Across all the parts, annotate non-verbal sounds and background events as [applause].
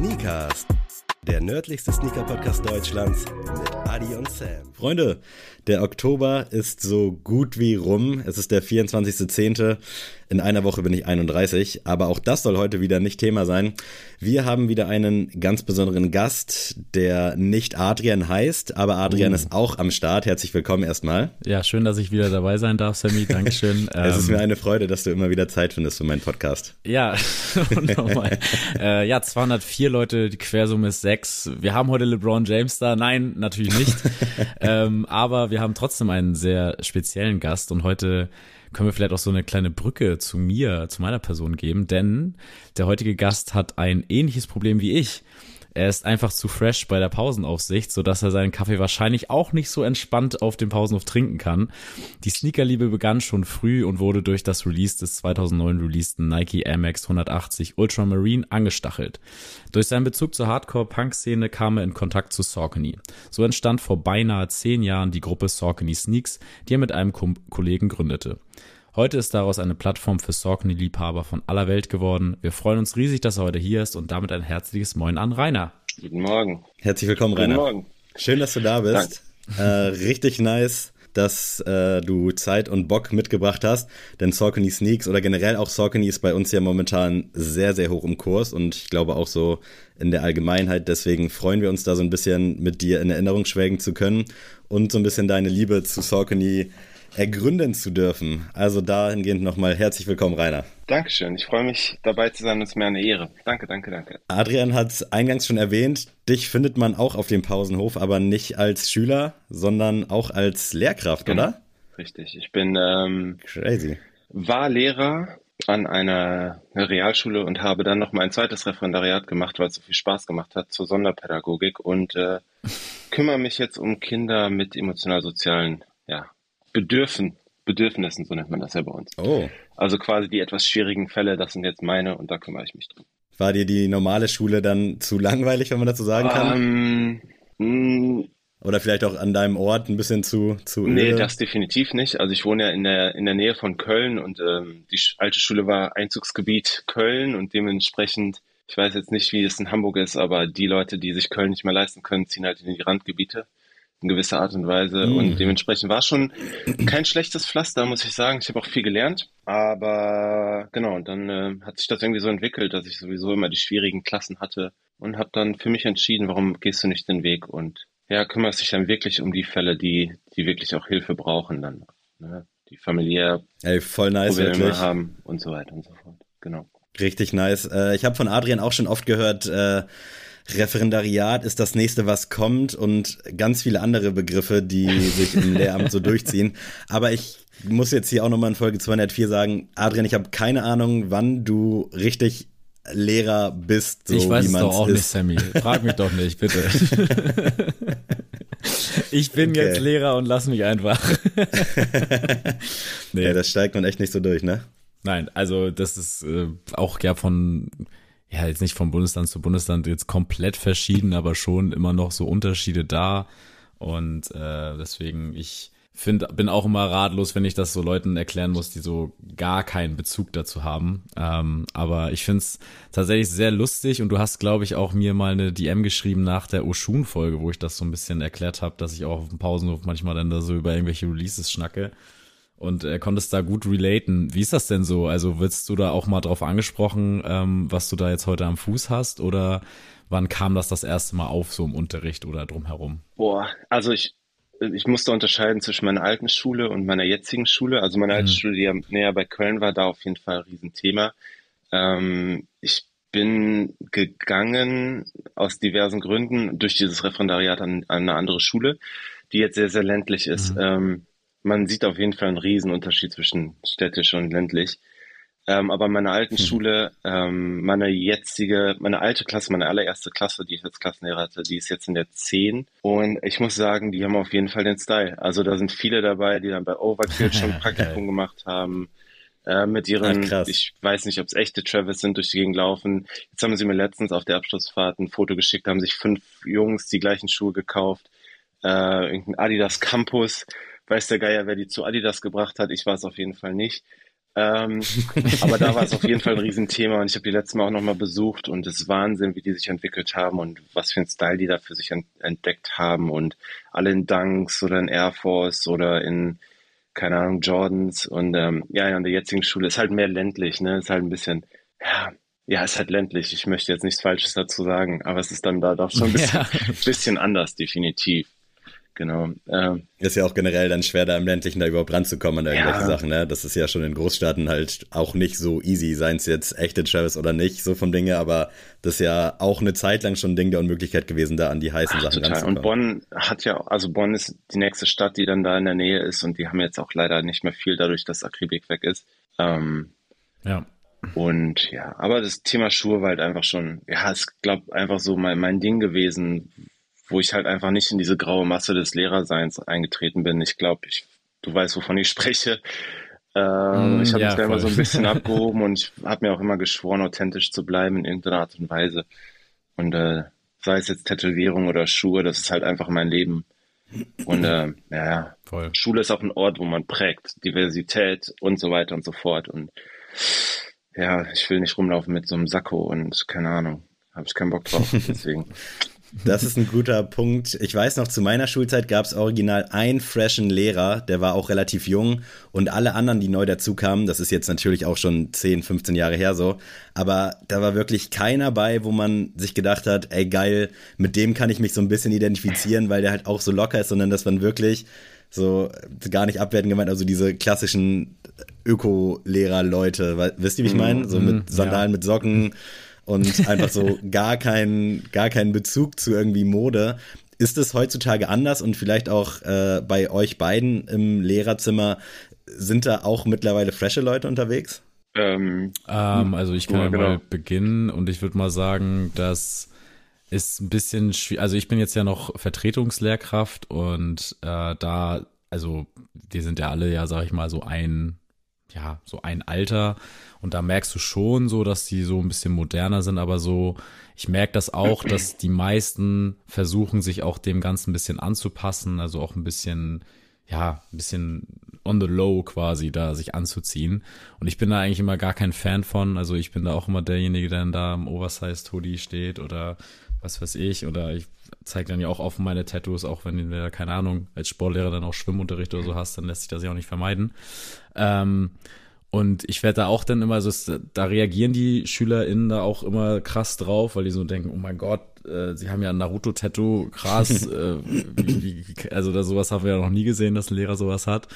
Sneakers, der nördlichste Sneaker-Podcast Deutschlands mit Adi und Sam. Freunde, der Oktober ist so gut wie rum. Es ist der 24.10. In einer Woche bin ich 31, aber auch das soll heute wieder nicht Thema sein. Wir haben wieder einen ganz besonderen Gast, der nicht Adrian heißt, aber Adrian uh. ist auch am Start. Herzlich willkommen erstmal. Ja, schön, dass ich wieder dabei sein darf, Sammy. Dankeschön. [laughs] es ist mir eine Freude, dass du immer wieder Zeit findest für meinen Podcast. Ja, [laughs] nochmal. äh, ja, 204 Leute, die Quersumme ist 6. Wir haben heute LeBron James da. Nein, natürlich nicht. [laughs] ähm, aber wir haben trotzdem einen sehr speziellen Gast und heute können wir vielleicht auch so eine kleine Brücke zu mir, zu meiner Person geben, denn der heutige Gast hat ein ähnliches Problem wie ich. Er ist einfach zu fresh bei der Pausenaufsicht, sodass er seinen Kaffee wahrscheinlich auch nicht so entspannt auf dem Pausenhof trinken kann. Die Sneakerliebe begann schon früh und wurde durch das Release des 2009 releaseden Nike Air Max 180 Ultramarine angestachelt. Durch seinen Bezug zur Hardcore-Punk-Szene kam er in Kontakt zu Saucony. So entstand vor beinahe zehn Jahren die Gruppe Saucony Sneaks, die er mit einem Kollegen gründete. Heute ist daraus eine Plattform für Saucony-Liebhaber von aller Welt geworden. Wir freuen uns riesig, dass er heute hier ist und damit ein herzliches Moin an Rainer. Guten Morgen. Herzlich willkommen, Rainer. Guten Morgen. Schön, dass du da bist. Äh, richtig nice, dass äh, du Zeit und Bock mitgebracht hast, denn Saucony Sneaks oder generell auch Saucony ist bei uns ja momentan sehr, sehr hoch im Kurs und ich glaube auch so in der Allgemeinheit. Deswegen freuen wir uns da so ein bisschen mit dir in Erinnerung schwelgen zu können und so ein bisschen deine Liebe zu Saucony ergründen zu dürfen. Also dahingehend nochmal herzlich willkommen, Rainer. Dankeschön. Ich freue mich dabei zu sein. Es ist mir eine Ehre. Danke, danke, danke. Adrian hat es eingangs schon erwähnt. Dich findet man auch auf dem Pausenhof, aber nicht als Schüler, sondern auch als Lehrkraft, genau. oder? Richtig. Ich bin ähm, crazy. War Lehrer an einer Realschule und habe dann noch mein zweites Referendariat gemacht, weil es so viel Spaß gemacht hat zur Sonderpädagogik und äh, kümmere mich jetzt um Kinder mit emotional-sozialen ja, Bedürfen, Bedürfnissen, so nennt man das ja bei uns. Oh. Also quasi die etwas schwierigen Fälle, das sind jetzt meine und da kümmere ich mich drum. War dir die normale Schule dann zu langweilig, wenn man dazu sagen kann? Um, Oder vielleicht auch an deinem Ort ein bisschen zu zu Nee, öde? das definitiv nicht. Also ich wohne ja in der in der Nähe von Köln und ähm, die alte Schule war Einzugsgebiet Köln und dementsprechend ich weiß jetzt nicht, wie es in Hamburg ist, aber die Leute, die sich Köln nicht mehr leisten können, ziehen halt in die Randgebiete in gewisser Art und Weise. Mhm. Und dementsprechend war schon kein schlechtes Pflaster, muss ich sagen. Ich habe auch viel gelernt. Aber genau, und dann äh, hat sich das irgendwie so entwickelt, dass ich sowieso immer die schwierigen Klassen hatte und habe dann für mich entschieden, warum gehst du nicht den Weg und ja, kümmerst dich dann wirklich um die Fälle, die, die wirklich auch Hilfe brauchen dann. Ne? Die familiär Ey, voll nice, Probleme wirklich. haben und so weiter und so fort. Genau. Richtig nice. Äh, ich habe von Adrian auch schon oft gehört, äh, Referendariat ist das nächste, was kommt und ganz viele andere Begriffe, die sich im Lehramt so durchziehen. [laughs] Aber ich muss jetzt hier auch nochmal in Folge 204 sagen, Adrian, ich habe keine Ahnung, wann du richtig Lehrer bist. So ich weiß es doch auch ist. nicht, Sammy. Frag mich doch nicht, bitte. [laughs] ich bin okay. jetzt Lehrer und lass mich einfach. [laughs] nee. Ja, das steigt man echt nicht so durch, ne? Nein, also das ist äh, auch ja von ja, jetzt nicht vom Bundesland zu Bundesland jetzt komplett verschieden, aber schon immer noch so Unterschiede da. Und äh, deswegen, ich finde, bin auch immer ratlos, wenn ich das so Leuten erklären muss, die so gar keinen Bezug dazu haben. Ähm, aber ich finde es tatsächlich sehr lustig und du hast, glaube ich, auch mir mal eine DM geschrieben nach der Oshun-Folge, wo ich das so ein bisschen erklärt habe, dass ich auch auf dem Pausenhof manchmal dann da so über irgendwelche Releases schnacke und er konnte es da gut relaten. Wie ist das denn so? Also wirst du da auch mal drauf angesprochen, ähm, was du da jetzt heute am Fuß hast oder wann kam das das erste Mal auf, so im Unterricht oder drumherum? Boah, also ich, ich musste unterscheiden zwischen meiner alten Schule und meiner jetzigen Schule. Also meine alte mhm. Schule, die näher bei Köln war, da auf jeden Fall ein Riesenthema. Ähm, ich bin gegangen aus diversen Gründen durch dieses Referendariat an, an eine andere Schule, die jetzt sehr, sehr ländlich ist. Mhm. Ähm, man sieht auf jeden Fall einen Riesenunterschied zwischen städtisch und ländlich. Ähm, aber meine alten hm. Schule, ähm, meine jetzige, meine alte Klasse, meine allererste Klasse, die ich als Klassenlehrer hatte, die ist jetzt in der 10. Und ich muss sagen, die haben auf jeden Fall den Style. Also da sind viele dabei, die dann bei Overkill schon [laughs] Praktikum gemacht haben. Äh, mit ihren, Ach, ich weiß nicht, ob es echte Travis sind, durch die Gegend laufen. Jetzt haben sie mir letztens auf der Abschlussfahrt ein Foto geschickt, haben sich fünf Jungs die gleichen Schuhe gekauft. Äh, irgendein Adidas Campus weiß der Geier, wer die zu Adidas gebracht hat. Ich war es auf jeden Fall nicht. Ähm, [laughs] aber da war es auf jeden Fall ein Riesenthema und ich habe die letzte Mal auch nochmal besucht und es ist Wahnsinn, wie die sich entwickelt haben und was für ein Style die da für sich entdeckt haben und alle in Dunks oder in Air Force oder in, keine Ahnung, Jordans und ähm, ja, an der jetzigen Schule ist halt mehr ländlich, ne, ist halt ein bisschen, ja, ja, ist halt ländlich. Ich möchte jetzt nichts Falsches dazu sagen, aber es ist dann da doch schon ein bisschen, ja. bisschen anders, definitiv. Genau. Ähm, ist ja auch generell dann schwer, da im ländlichen da überhaupt ranzukommen an irgendwelche ja. Sachen. Ne? Das ist ja schon in Großstaaten halt auch nicht so easy, seien es jetzt echte Travis oder nicht, so vom Dinge, aber das ist ja auch eine Zeit lang schon ein Ding der Unmöglichkeit gewesen, da an die heißen Ach, Sachen total. Und Bonn hat ja, also Bonn ist die nächste Stadt, die dann da in der Nähe ist und die haben jetzt auch leider nicht mehr viel dadurch, dass Akribik weg ist. Ähm, ja. Und ja, aber das Thema Schuhe war halt einfach schon, ja, es glaube einfach so mein, mein Ding gewesen, wo ich halt einfach nicht in diese graue Masse des Lehrerseins eingetreten bin. Ich glaube, ich, du weißt, wovon ich [laughs] spreche. Ähm, mm, ich habe ja, mich da immer so ein bisschen [laughs] abgehoben und ich habe mir auch immer geschworen, authentisch zu bleiben in irgendeiner Art und Weise. Und äh, sei es jetzt Tätowierung oder Schuhe, das ist halt einfach mein Leben. Und äh, ja, Voll. Schule ist auch ein Ort, wo man prägt, Diversität und so weiter und so fort. Und ja, ich will nicht rumlaufen mit so einem Sakko und keine Ahnung, habe ich keinen Bock drauf. [laughs] Deswegen. Das ist ein guter Punkt. Ich weiß noch, zu meiner Schulzeit gab es original einen freshen Lehrer, der war auch relativ jung und alle anderen, die neu dazukamen, das ist jetzt natürlich auch schon 10, 15 Jahre her so, aber da war wirklich keiner bei, wo man sich gedacht hat, ey geil, mit dem kann ich mich so ein bisschen identifizieren, weil der halt auch so locker ist, sondern dass man wirklich so gar nicht abwerten gemeint, also diese klassischen Öko-Lehrer-Leute, wisst ihr, wie ich meine? So mit mhm, Sandalen, ja. mit Socken und einfach so [laughs] gar keinen gar keinen Bezug zu irgendwie Mode. Ist es heutzutage anders und vielleicht auch äh, bei euch beiden im Lehrerzimmer sind da auch mittlerweile frische Leute unterwegs? Ähm, ähm, also ich kann ja, genau. mal beginnen und ich würde mal sagen, dass ist ein bisschen schwierig. Also ich bin jetzt ja noch Vertretungslehrkraft und äh, da, also wir sind ja alle ja, sag ich mal, so ein, ja, so ein Alter und da merkst du schon so, dass die so ein bisschen moderner sind, aber so, ich merke das auch, dass die meisten versuchen, sich auch dem Ganzen ein bisschen anzupassen, also auch ein bisschen, ja, ein bisschen on the low quasi da sich anzuziehen. Und ich bin da eigentlich immer gar kein Fan von. Also ich bin da auch immer derjenige, der dann da im Oversized Hoodie steht oder was weiß ich. Oder ich zeige dann ja auch offen meine Tattoos, auch wenn du keine Ahnung, als Sportlehrer dann auch Schwimmunterricht oder so hast, dann lässt sich das ja auch nicht vermeiden. Ähm, und ich werde da auch dann immer so, da reagieren die SchülerInnen da auch immer krass drauf, weil die so denken, oh mein Gott, äh, sie haben ja ein Naruto-Tattoo, krass, [laughs] äh, wie, wie, also da sowas haben wir ja noch nie gesehen, dass ein Lehrer sowas hat.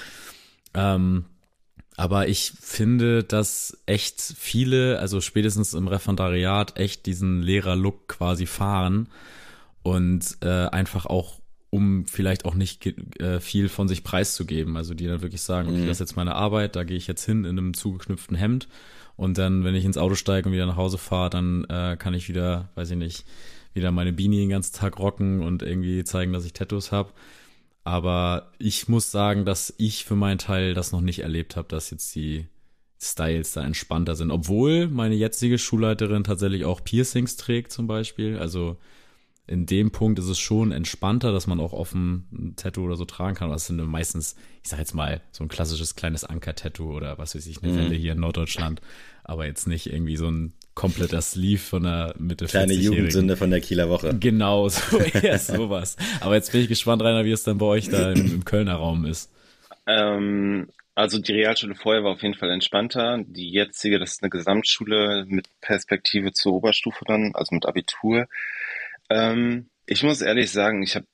Ähm, aber ich finde, dass echt viele, also spätestens im Referendariat, echt diesen Lehrer-Look quasi fahren und äh, einfach auch um vielleicht auch nicht äh, viel von sich preiszugeben. Also die dann wirklich sagen, okay, mhm. das ist jetzt meine Arbeit, da gehe ich jetzt hin in einem zugeknüpften Hemd und dann, wenn ich ins Auto steige und wieder nach Hause fahre, dann äh, kann ich wieder, weiß ich nicht, wieder meine Beanie den ganzen Tag rocken und irgendwie zeigen, dass ich Tattoos habe. Aber ich muss sagen, dass ich für meinen Teil das noch nicht erlebt habe, dass jetzt die Styles da entspannter sind. Obwohl meine jetzige Schulleiterin tatsächlich auch Piercings trägt zum Beispiel. Also in dem Punkt ist es schon entspannter, dass man auch offen ein Tattoo oder so tragen kann. Das sind meistens, ich sag jetzt mal, so ein klassisches kleines Anker-Tattoo oder was weiß ich, eine mhm. Welle hier in Norddeutschland. Aber jetzt nicht irgendwie so ein kompletter Sleeve von der Mitte Kleine Jugendsünde von der Kieler Woche. Genau, so [laughs] eher sowas. Aber jetzt bin ich gespannt, Rainer, wie es dann bei euch da im, im Kölner Raum ist. Ähm, also die Realschule vorher war auf jeden Fall entspannter. Die jetzige, das ist eine Gesamtschule mit Perspektive zur Oberstufe dann, also mit Abitur. Ähm, ich muss ehrlich sagen, ich habe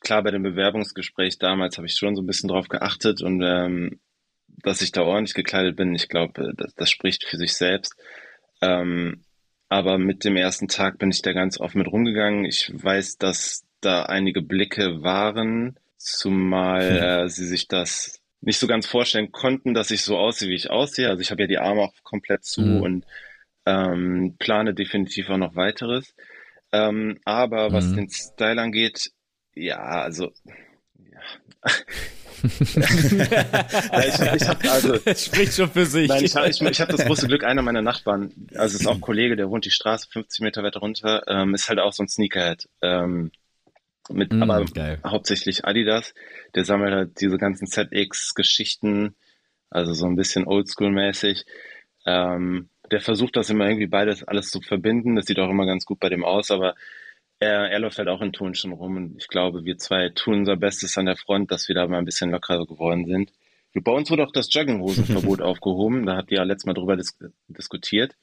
klar bei dem Bewerbungsgespräch damals habe ich schon so ein bisschen drauf geachtet und ähm, dass ich da ordentlich gekleidet bin, ich glaube, das, das spricht für sich selbst. Ähm, aber mit dem ersten Tag bin ich da ganz offen mit rumgegangen. Ich weiß, dass da einige Blicke waren, zumal hm. äh, sie sich das nicht so ganz vorstellen konnten, dass ich so aussehe, wie ich aussehe. Also ich habe ja die Arme auch komplett zu mhm. und ähm, plane definitiv auch noch weiteres. Ähm, aber was mhm. den Style angeht, ja, also ja. [laughs] ich, ich hab, also, das spricht schon für sich. Nein, ich habe ich, ich hab das große Glück, einer meiner Nachbarn, also ist auch ein Kollege, der wohnt die Straße 50 Meter weiter runter, ähm, ist halt auch so ein Sneakerhead. Ähm, mit mm, aber geil. hauptsächlich Adidas. Der sammelt halt diese ganzen ZX-Geschichten also so ein bisschen Oldschool-mäßig. Ähm, der versucht das immer irgendwie beides alles zu verbinden. Das sieht auch immer ganz gut bei dem aus, aber er, er läuft halt auch in Turnschuhen rum und ich glaube, wir zwei tun unser Bestes an der Front, dass wir da mal ein bisschen lockerer geworden sind. Bei uns wurde auch das Jogginghosenverbot [laughs] aufgehoben. Da habt ihr ja letztes Mal drüber dis diskutiert.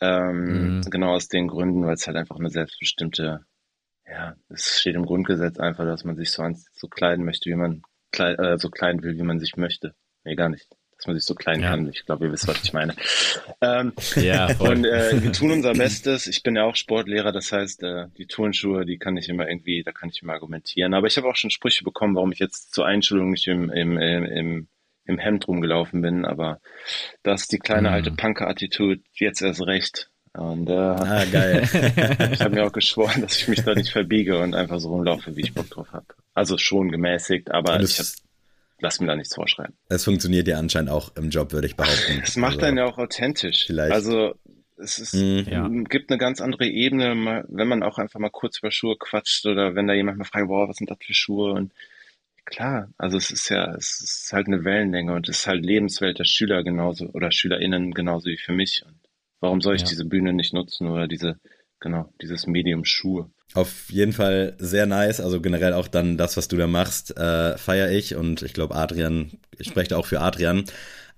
Ähm, mhm. Genau aus den Gründen, weil es halt einfach eine selbstbestimmte, ja, es steht im Grundgesetz einfach, dass man sich so, so kleiden möchte, wie man äh, so kleiden will, wie man sich möchte. Nee, gar nicht dass man sich so klein ja. kann. Ich glaube, ihr wisst, was ich meine. [laughs] Ähm, ja, voll. Und äh, [laughs] wir tun unser Bestes. Ich bin ja auch Sportlehrer, das heißt, äh, die Turnschuhe, die kann ich immer irgendwie, da kann ich immer argumentieren. Aber ich habe auch schon Sprüche bekommen, warum ich jetzt zur Einschulung nicht im, im, im, im Hemd rumgelaufen bin. Aber das ist die kleine mhm. alte Punker-Attitude jetzt erst recht. Und äh, ah, geil. [laughs] ich habe mir auch geschworen, dass ich mich da nicht verbiege und einfach so rumlaufe, wie ich Bock drauf habe. Also schon gemäßigt, aber ich habe lass mir da nichts vorschreiben. Es funktioniert ja anscheinend auch im Job, würde ich behaupten. Es macht also, einen ja auch authentisch. Vielleicht. Also es ist, mhm. ja. gibt eine ganz andere Ebene, wenn man auch einfach mal kurz über Schuhe quatscht oder wenn da jemand mal fragt, boah, was sind das für Schuhe? Und klar, also es ist ja, es ist halt eine Wellenlänge und es ist halt Lebenswelt der Schüler genauso oder SchülerInnen genauso wie für mich. Und warum soll ich ja. diese Bühne nicht nutzen oder diese, genau, dieses Medium Schuhe? Auf jeden Fall sehr nice. Also generell auch dann das, was du da machst, äh, feiere ich. Und ich glaube, Adrian, ich spreche da auch für Adrian.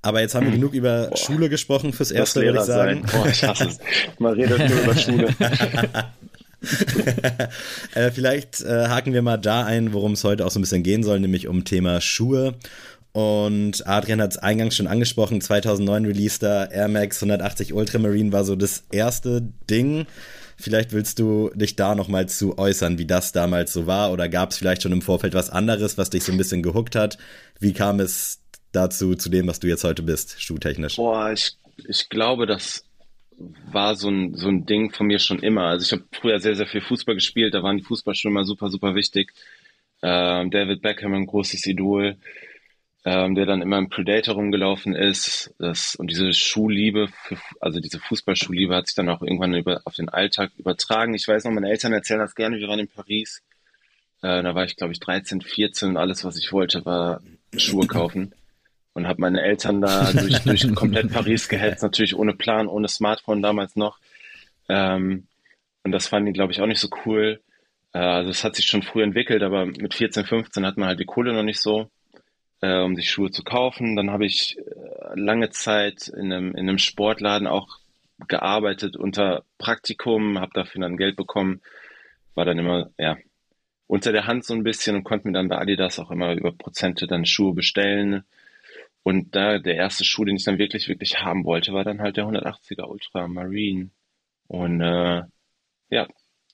Aber jetzt haben wir hm. genug über Boah. Schule gesprochen fürs Erste, würde ich sagen. Sein. Boah, ich hasse es. Man redet nur über Schule. [laughs] äh, vielleicht äh, haken wir mal da ein, worum es heute auch so ein bisschen gehen soll, nämlich um Thema Schuhe. Und Adrian hat es eingangs schon angesprochen, 2009 released da Air Max 180 Ultramarine war so das erste Ding. Vielleicht willst du dich da nochmal zu äußern, wie das damals so war oder gab es vielleicht schon im Vorfeld was anderes, was dich so ein bisschen gehuckt hat? Wie kam es dazu, zu dem, was du jetzt heute bist, schuhtechnisch? Boah, ich, ich glaube, das war so ein, so ein Ding von mir schon immer. Also ich habe früher sehr, sehr viel Fußball gespielt, da waren die Fußballschuhe immer super, super wichtig. Ähm, David Beckham, ein großes Idol ähm, der dann immer im Predator rumgelaufen ist. Das, und diese Schuhliebe, für, also diese Fußballschuhliebe hat sich dann auch irgendwann über, auf den Alltag übertragen. Ich weiß noch, meine Eltern erzählen das gerne, wir waren in Paris. Äh, da war ich, glaube ich, 13, 14 und alles, was ich wollte, war Schuhe kaufen. Und habe meine Eltern da [laughs] durch, durch komplett Paris gehetzt, natürlich ohne Plan, ohne Smartphone damals noch. Ähm, und das fanden die, glaube ich, auch nicht so cool. Äh, also es hat sich schon früh entwickelt, aber mit 14, 15 hat man halt die Kohle noch nicht so äh, um sich Schuhe zu kaufen. Dann habe ich äh, lange Zeit in einem, in einem Sportladen auch gearbeitet unter Praktikum, habe dafür dann Geld bekommen, war dann immer, ja, unter der Hand so ein bisschen und konnte mir dann bei Adidas auch immer über Prozente dann Schuhe bestellen. Und da der erste Schuh, den ich dann wirklich, wirklich haben wollte, war dann halt der 180er Ultra Marine. Und äh, ja,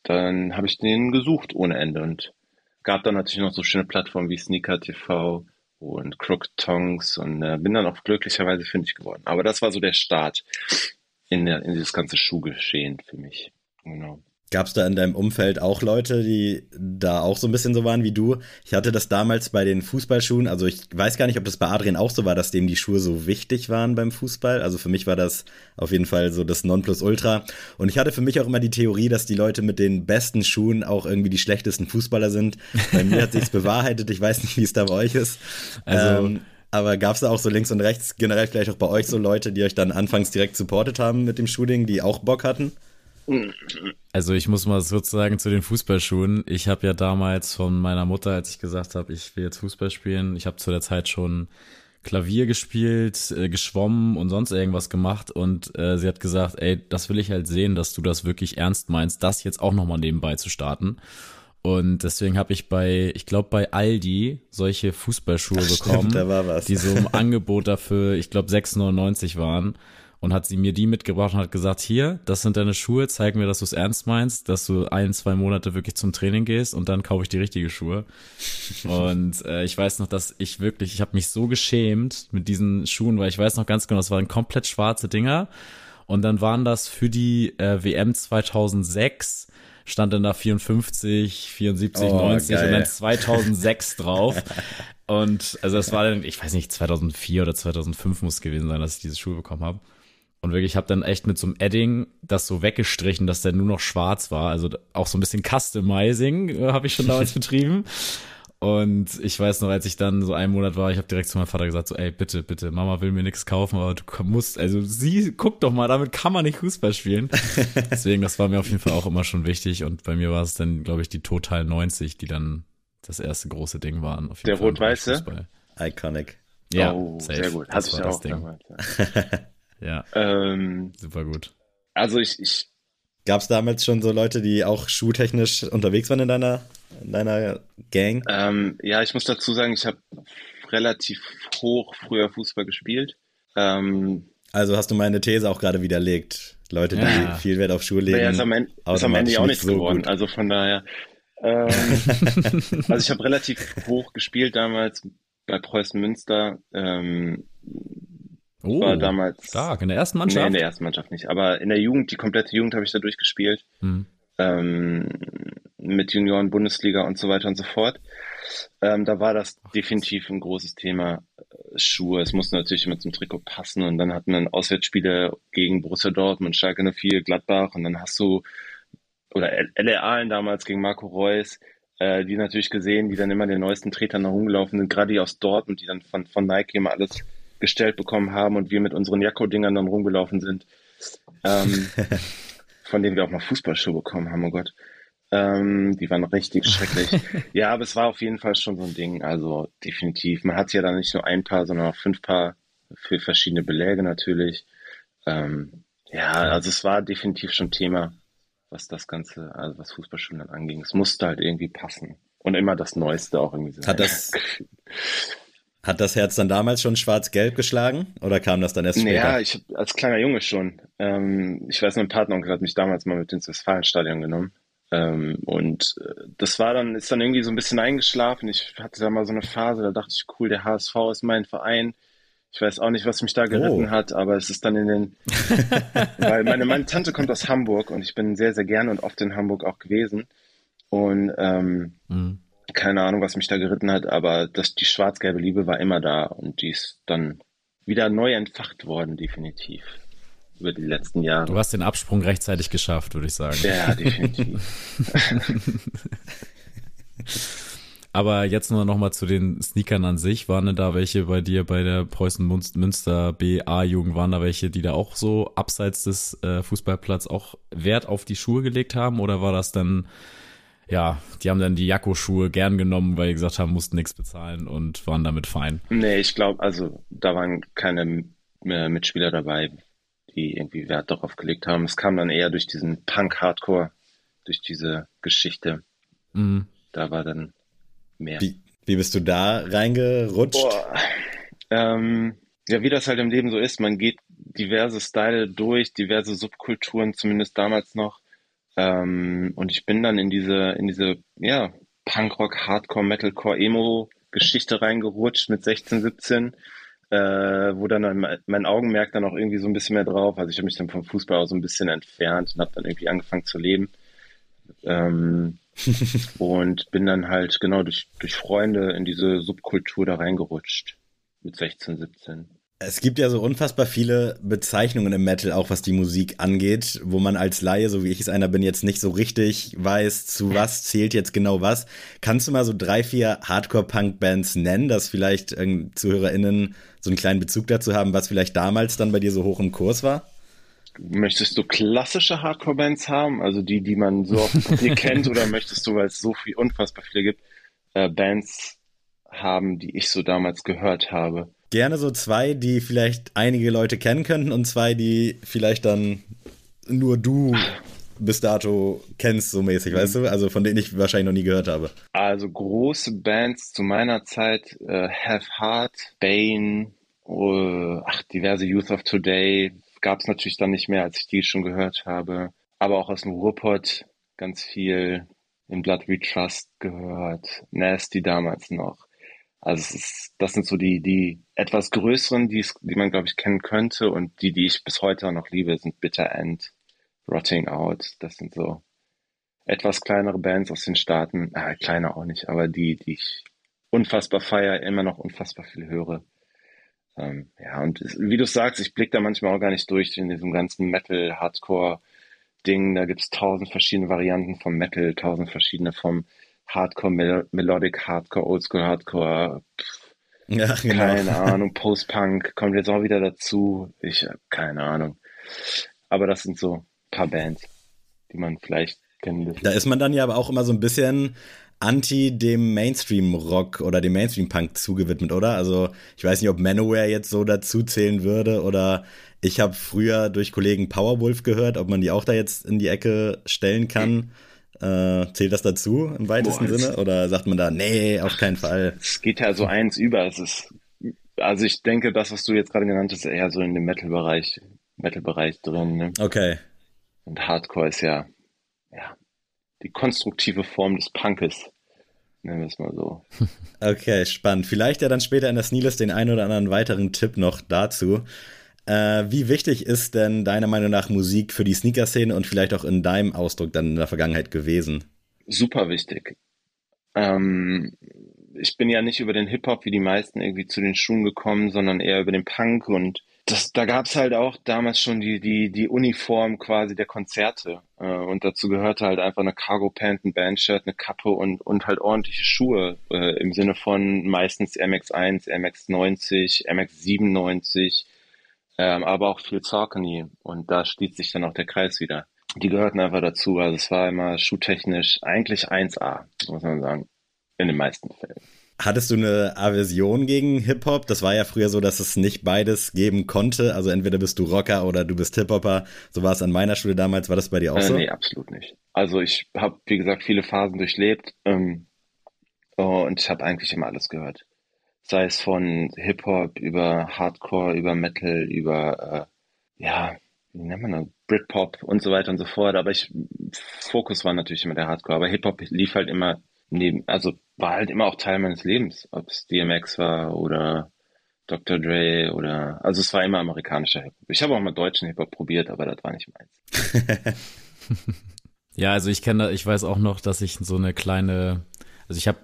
dann habe ich den gesucht ohne Ende und gab dann natürlich noch so schöne Plattformen wie Sneaker TV, und Crooked Tongs und äh, bin dann auch glücklicherweise fündig geworden. Aber das war so der Start in, der, in dieses ganze Schuhgeschehen für mich. Genau. Gab es da in deinem Umfeld auch Leute, die da auch so ein bisschen so waren wie du? Ich hatte das damals bei den Fußballschuhen, also ich weiß gar nicht, ob das bei Adrian auch so war, dass dem die Schuhe so wichtig waren beim Fußball. Also für mich war das auf jeden Fall so das Nonplusultra. Und ich hatte für mich auch immer die Theorie, dass die Leute mit den besten Schuhen auch irgendwie die schlechtesten Fußballer sind. Bei mir hat sich's [laughs] bewahrheitet. Ich weiß nicht, wie es da bei euch ist. Also ähm, aber gab es da auch so links und rechts generell vielleicht auch bei euch so Leute, die euch dann anfangs direkt supportet haben mit dem Shooting, die auch Bock hatten? Also ich muss mal sozusagen zu den Fußballschuhen. Ich habe ja damals von meiner Mutter, als ich gesagt habe, ich will jetzt Fußball spielen, ich habe zu der Zeit schon Klavier gespielt, äh, geschwommen und sonst irgendwas gemacht und äh, sie hat gesagt, ey, das will ich halt sehen, dass du das wirklich ernst meinst, das jetzt auch nochmal nebenbei zu starten. Und deswegen habe ich bei, ich glaube bei Aldi solche Fußballschuhe Ach, bekommen, stimmt, die so im [laughs] Angebot dafür, ich glaube 6,99 waren und hat sie mir die mitgebracht und hat gesagt, hier, das sind deine Schuhe, zeig mir, dass du es ernst meinst, dass du ein, zwei Monate wirklich zum Training gehst und dann kaufe ich die richtige Schuhe. [laughs] und äh, ich weiß noch, dass ich wirklich, ich habe mich so geschämt mit diesen Schuhen, weil ich weiß noch ganz genau, das waren komplett schwarze Dinger und dann waren das für die äh, WM 2006 stand dann da 54, 74, oh, 90 geil. und dann 2006 [laughs] drauf. Und also das war dann, ich weiß nicht, 2004 oder 2005 muss gewesen sein, dass ich diese Schuhe bekommen habe. Und wirklich, ich habe dann echt mit so einem Edding das so weggestrichen, dass der nur noch schwarz war. Also auch so ein bisschen Customizing äh, habe ich schon damals [laughs] betrieben. Und ich weiß noch, als ich dann so einen Monat war, ich habe direkt zu meinem Vater gesagt, so, ey, bitte, bitte, Mama will mir nichts kaufen, aber du musst, also sie, guck doch mal, damit kann man nicht Fußball spielen. [laughs] Deswegen, das war mir auf jeden Fall auch immer schon wichtig. Und bei mir war es dann, glaube ich, die Total 90, die dann das erste große Ding waren. Der rot-weiße? Iconic. Ja, oh, safe. sehr gut. Hatte ich auch Ding. damals. Ja, [laughs] ja. Ähm, super gut. Also ich, ich Gab es damals schon so Leute, die auch schuhtechnisch unterwegs waren in deiner, in deiner Gang? Ähm, ja, ich muss dazu sagen, ich habe relativ hoch früher Fußball gespielt. Ähm, also hast du meine These auch gerade widerlegt. Leute, die ja. viel Wert auf Schuhe legen. Ja, ist am Ende, ist am Ende auch nicht so geworden. Gut. Also von daher. Ähm, [laughs] also ich habe relativ hoch gespielt damals bei Preußen Münster. Oh, war damals. Stark, in der ersten Mannschaft? Nee, in der ersten Mannschaft nicht. Aber in der Jugend, die komplette Jugend habe ich da durchgespielt. Hm. Ähm, mit Junioren, Bundesliga und so weiter und so fort. Ähm, da war das definitiv ein großes Thema. Äh, Schuhe, es musste natürlich immer zum Trikot passen und dann hatten wir Auswärtsspiele gegen Borussia Dortmund, Schalke 04, Gladbach und dann hast du, oder LR Aalen damals gegen Marco Reus, äh, die natürlich gesehen, die dann immer den neuesten Tretern herumgelaufen sind, gerade die aus Dortmund, die dann von, von Nike immer alles gestellt bekommen haben und wir mit unseren Jakko-Dingern dann rumgelaufen sind. Ähm, [laughs] von denen wir auch mal Fußballschuhe bekommen haben, oh Gott. Ähm, die waren richtig schrecklich. [laughs] Ja, aber es war auf jeden Fall schon so ein Ding. Also definitiv. Man hat ja dann nicht nur ein Paar, sondern auch fünf Paar für verschiedene Beläge natürlich. Ähm, ja, also es war definitiv schon Thema, was das Ganze, also was Fußballschulen dann anging. Es musste halt irgendwie passen. Und immer das Neueste auch irgendwie sein. Hat das, [laughs] Hat das Herz dann damals schon schwarz-gelb geschlagen oder kam das dann erst später? Ja, ich als kleiner Junge schon. Ähm, ich weiß, mein Partneronkel hat mich damals mal mit ins Westfalenstadion genommen. Ähm, und äh, das war dann, ist dann irgendwie so ein bisschen eingeschlafen. Ich hatte da mal so eine Phase, da dachte ich, cool, der HSV ist mein Verein. Ich weiß auch nicht, was mich da geritten oh. hat, aber es ist dann in den, [laughs] weil meine, meine Tante kommt aus Hamburg und ich bin sehr, sehr gerne und oft in Hamburg auch gewesen. Und ähm, mhm keine Ahnung, was mich da geritten hat, aber das, die schwarz-gelbe Liebe war immer da und die ist dann wieder neu entfacht worden, definitiv. Über die letzten Jahre. Du hast den Absprung rechtzeitig geschafft, würde ich sagen. Ja, definitiv. [laughs] Aber jetzt nur noch mal zu den Sneakern an sich. Waren denn da welche bei dir bei der Preußen Münster BA-Jugend? Waren da welche, die da auch so abseits des äh, Fußballplatz auch Wert auf die Schuhe gelegt haben? Oder war das dann ja, die haben dann die Jakko-Schuhe gern genommen, weil die gesagt haben, mussten nichts bezahlen und waren damit fein. Nee, ich glaube, also da waren keine äh, Mitspieler dabei, die irgendwie Wert darauf gelegt haben. Es kam dann eher durch diesen Punk-Hardcore, durch diese Geschichte. Mhm. Da war dann mehr. Wie, wie bist du da reingerutscht? Boah, ähm, ja, wie das halt im Leben so ist, man geht diverse Style durch, diverse Subkulturen, zumindest damals noch. Ähm, und ich bin dann in diese, in diese, ja, Punkrock, Hardcore, Metalcore, Emo-Geschichte reingerutscht mit 16, 17, äh, wo dann mein Augenmerk dann auch irgendwie so ein bisschen mehr drauf. Also ich habe mich dann vom Fußball auch so ein bisschen entfernt und habe dann irgendwie angefangen zu leben. Ähm, [laughs] und bin dann halt genau durch, durch Freunde in diese Subkultur da reingerutscht mit 16, 17. Es gibt ja so unfassbar viele Bezeichnungen im Metal, auch was die Musik angeht, wo man als Laie, so wie ich es einer bin, jetzt nicht so richtig weiß, zu was zählt jetzt genau was. Kannst du mal so drei, vier Hardcore-Punk-Bands nennen, dass vielleicht ähm, ZuhörerInnen so einen kleinen Bezug dazu haben, was vielleicht damals dann bei dir so hoch im Kurs war? Möchtest du klassische Hardcore-Bands haben, also die, die man so auf dem [laughs] kennt, oder möchtest du, weil es so viel unfassbar viele gibt, äh, Bands haben, die ich so damals gehört habe? Gerne so zwei, die vielleicht einige Leute kennen könnten und zwei, die vielleicht dann nur du bis dato kennst, so mäßig, weißt du? Also von denen ich wahrscheinlich noch nie gehört habe. Also große Bands zu meiner Zeit, äh, Have Heart, Bane, uh, ach, diverse Youth of Today, gab es natürlich dann nicht mehr, als ich die schon gehört habe. Aber auch aus dem Ruhrpott ganz viel, in Blood We Trust gehört, Nasty damals noch. Also ist, das sind so die, die etwas größeren, die, die man, glaube ich, kennen könnte und die, die ich bis heute noch liebe, sind Bitter End, Rotting Out. Das sind so etwas kleinere Bands aus den Staaten, äh, kleiner auch nicht, aber die, die ich unfassbar feier, immer noch unfassbar viel höre. Ähm, ja, und wie du sagst, ich blicke da manchmal auch gar nicht durch in diesem ganzen Metal, Hardcore, Ding. Da gibt's tausend verschiedene Varianten vom Metal, tausend verschiedene vom Hardcore, Mel Melodic Hardcore, Oldschool Hardcore, pff, ja, genau. keine [laughs] Ahnung, Post-Punk kommt jetzt auch wieder dazu. Ich habe keine Ahnung. Aber das sind so ein paar Bands, die man vielleicht kennen. Da ist man dann ja aber auch immer so ein bisschen anti dem Mainstream-Rock oder dem Mainstream-Punk zugewidmet, oder? Also ich weiß nicht, ob Manowar jetzt so dazu zählen würde oder ich habe früher durch Kollegen Powerwolf gehört, ob man die auch da jetzt in die Ecke stellen kann. Äh, zählt das dazu im weitesten Boah, Sinne? Oder sagt man da, nee, auf keinen Fall? Es geht ja so eins über. Es ist, also ich denke, das, was du jetzt gerade genannt hast, ist eher so in dem Metal-Bereich, Metal-Bereich drin. Ne? Okay. Und Hardcore ist ja, ja, die konstruktive Form des Punkes. Nennen wir es mal so. [laughs] Okay, spannend. Vielleicht ja dann später in der Sneeless den einen oder anderen weiteren Tipp noch dazu. Äh, wie wichtig ist denn deiner Meinung nach Musik für die Sneaker-Szene und vielleicht auch in deinem Ausdruck dann in der Vergangenheit gewesen? Super wichtig. Ähm, ich bin ja nicht über den Hip-Hop wie die meisten irgendwie zu den Schuhen gekommen, sondern eher über den Punk und das, da gab's halt auch damals schon die, die, die Uniform quasi der Konzerte. Äh, und dazu gehörte halt einfach eine Cargo Pant, ein Bandshirt, eine Kappe und, und halt ordentliche Schuhe äh, im Sinne von meistens MX1, MX90, MX97, ähm, aber auch viel Saucony und da schließt sich dann auch der Kreis wieder. Die gehörten einfach dazu, also es war immer schuhtechnisch eigentlich 1A, muss man sagen, in den meisten Fällen. Hattest du eine Aversion gegen Hip-Hop? Das war ja früher so, dass es nicht beides geben konnte. Also entweder bist du Rocker oder du bist Hip-Hopper. So war es an meiner Schule damals. War das bei dir auch äh, so? Nee, absolut nicht. Also ich habe, wie gesagt, viele Phasen durchlebt ähm, und ich habe eigentlich immer alles gehört sei es von Hip-Hop über Hardcore, über Metal, über, äh, ja, wie nennt man das, Britpop und so weiter und so fort. Aber ich, Fokus war natürlich immer der Hardcore, aber Hip-Hop lief halt immer neben, also war halt immer auch Teil meines Lebens, ob es DMX war oder Dr. Dre oder, also es war immer amerikanischer Hip-Hop. Ich habe auch mal deutschen Hip-Hop probiert, aber das war nicht meins. [laughs] ja, also ich kenne, ich weiß auch noch, dass ich so eine kleine also ich habe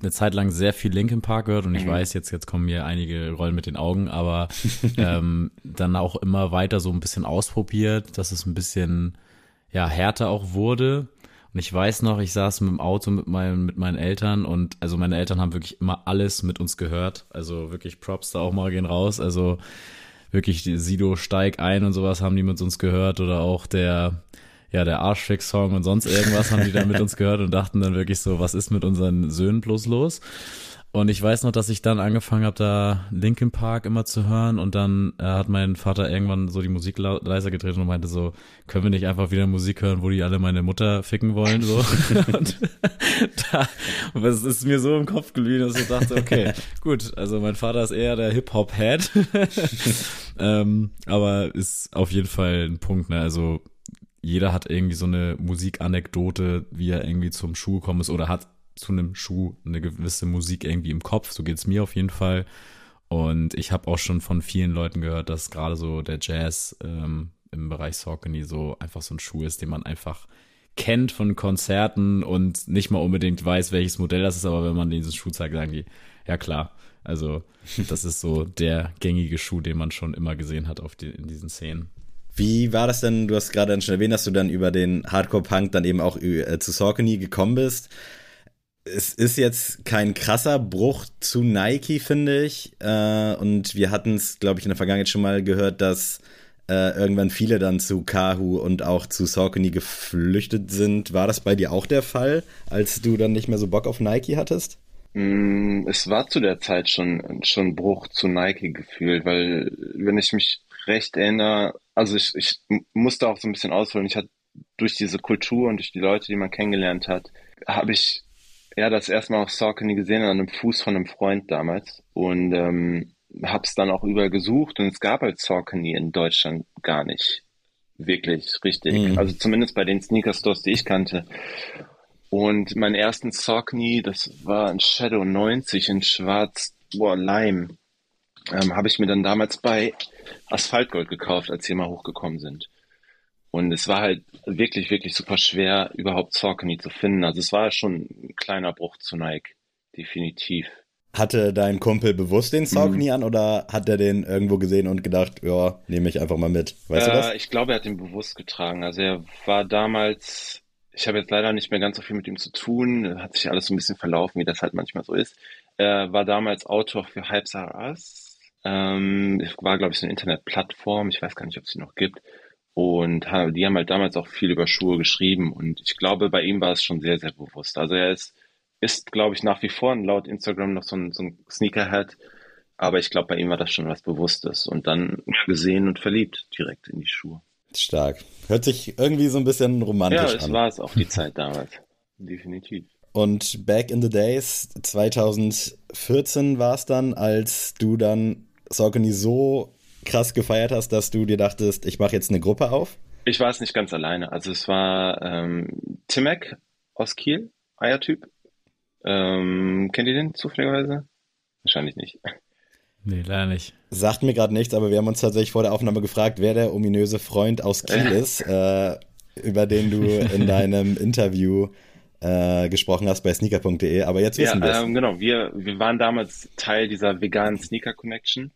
eine Zeit lang sehr viel Linkin Park gehört und ich mhm. weiß, jetzt, jetzt kommen mir einige Rollen mit den Augen, aber [laughs] ähm, dann auch immer weiter so ein bisschen ausprobiert, dass es ein bisschen ja härter auch wurde. Und ich weiß noch, ich saß mit dem Auto mit meinen, mit meinen Eltern und also meine Eltern haben wirklich immer alles mit uns gehört. Also wirklich Props da auch mal gehen raus. Also wirklich Sido steig ein und sowas haben die mit uns gehört oder auch der ja, der Arschfix-Song und sonst irgendwas haben die dann mit uns gehört und dachten dann wirklich so, was ist mit unseren Söhnen bloß los? Und ich weiß noch, dass ich dann angefangen habe, da Linkin Park immer zu hören und dann äh, hat mein Vater irgendwann so die Musik leiser gedreht und meinte so, können wir nicht einfach wieder Musik hören, wo die alle meine Mutter ficken wollen, so. [laughs] und da, es ist mir so im Kopf geblieben, dass ich dachte, okay, gut, also mein Vater ist eher der Hip-Hop-Head, [laughs] ähm, aber ist auf jeden Fall ein Punkt, ne, also jeder hat irgendwie so eine Musikanekdote, wie er irgendwie zum Schuh gekommen ist oder hat zu einem Schuh eine gewisse Musik irgendwie im Kopf. So geht's mir auf jeden Fall. Und ich habe auch schon von vielen Leuten gehört, dass gerade so der Jazz ähm, im Bereich Saucony so einfach so ein Schuh ist, den man einfach kennt von Konzerten und nicht mal unbedingt weiß, welches Modell das ist, aber wenn man diesen Schuh zeigt, sagen die, ja klar. Also das ist so [laughs] der gängige Schuh, den man schon immer gesehen hat auf die, in diesen Szenen. Wie war das denn? Du hast gerade schon erwähnt, dass du dann über den Hardcore-Punk dann eben auch äh, zu Saucony gekommen bist. Es ist jetzt kein krasser Bruch zu Nike, finde ich. Äh, und wir hatten es, glaube ich, in der Vergangenheit schon mal gehört, dass äh, irgendwann viele dann zu Kahu und auch zu Saucony geflüchtet sind. War das bei dir auch der Fall, als du dann nicht mehr so Bock auf Nike hattest? Mm, es war zu der Zeit schon schon Bruch zu Nike gefühlt, weil wenn ich mich recht erinnere, also ich, ich musste auch so ein bisschen ausholen. Ich hatte durch diese Kultur und durch die Leute, die man kennengelernt hat, habe ich ja das erste Mal auf Saucony gesehen an einem Fuß von einem Freund damals und ähm, habe es dann auch überall gesucht und es gab halt Saucony in Deutschland gar nicht wirklich richtig. Mhm. Also zumindest bei den Sneaker Stores, die ich kannte. Und meinen ersten Saucony, das war ein Shadow 90 in schwarz, boah, Lime ähm, habe ich mir dann damals bei Asphaltgold gekauft, als sie mal hochgekommen sind. Und es war halt wirklich, wirklich super schwer, überhaupt Saucony zu finden. Also es war schon ein kleiner Bruch zu Nike, definitiv. Hatte dein Kumpel bewusst den Saucony mhm. an oder hat er den irgendwo gesehen und gedacht, ja, nehme ich einfach mal mit? Weißt äh, du das? Ich glaube, er hat ihn bewusst getragen. Also er war damals, ich habe jetzt leider nicht mehr ganz so viel mit ihm zu tun, hat sich alles so ein bisschen verlaufen, wie das halt manchmal so ist. Er war damals Autor für Hypes Ähm, war, glaube ich, so eine Internetplattform, ich weiß gar nicht, ob es sie noch gibt. Und die haben halt damals auch viel über Schuhe geschrieben und ich glaube, bei ihm war es schon sehr, sehr bewusst. Also er ist, ist glaube ich, nach wie vor laut Instagram noch so ein, so ein Sneakerhead, aber ich glaube, bei ihm war das schon was Bewusstes und dann gesehen und verliebt direkt in die Schuhe. Stark. Hört sich irgendwie so ein bisschen romantisch an. Ja, es war es auch die Zeit damals. [laughs] Definitiv. Und back in the days, 2014 war es dann, als du dann Saucony so krass gefeiert hast, dass du dir dachtest, ich mache jetzt eine Gruppe auf? Ich war es nicht ganz alleine. Also es war ähm, Timek aus Kiel, Eiertyp. Ähm, kennt ihr den zufälligerweise? Wahrscheinlich nicht. Nee, leider nicht. Sagt mir gerade nichts, aber wir haben uns tatsächlich vor der Aufnahme gefragt, wer der ominöse Freund aus Kiel ist, äh, über den du in deinem [laughs] Interview äh, gesprochen hast bei sneaker.de. Aber jetzt wissen ja, wir ähm, genau. Wir, wir waren damals Teil dieser veganen Sneaker Connection,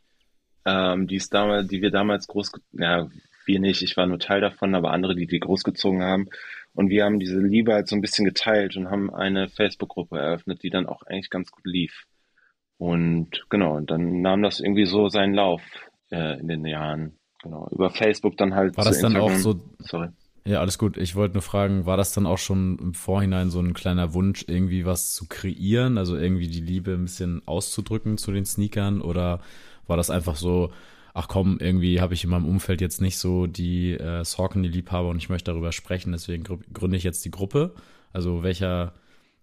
ähm, die, ist damals, die wir damals groß, ja, wir nicht, ich war nur Teil davon, aber andere, die die großgezogen haben. Und wir haben diese Liebe halt so ein bisschen geteilt und haben eine Facebook-Gruppe eröffnet, die dann auch eigentlich ganz gut lief. Und genau, und dann nahm das irgendwie so seinen Lauf äh, in den Jahren. Genau, über Facebook dann halt. War das dann Instagram. auch so? Sorry. Ja, alles gut. Ich wollte nur fragen, war das dann auch schon im Vorhinein so ein kleiner Wunsch, irgendwie was zu kreieren, also irgendwie die Liebe ein bisschen auszudrücken zu den Sneakern oder war das einfach so, ach komm, irgendwie habe ich in meinem Umfeld jetzt nicht so die äh, Saucony-Liebhaber und ich möchte darüber sprechen, deswegen gründe ich jetzt die Gruppe. Also welcher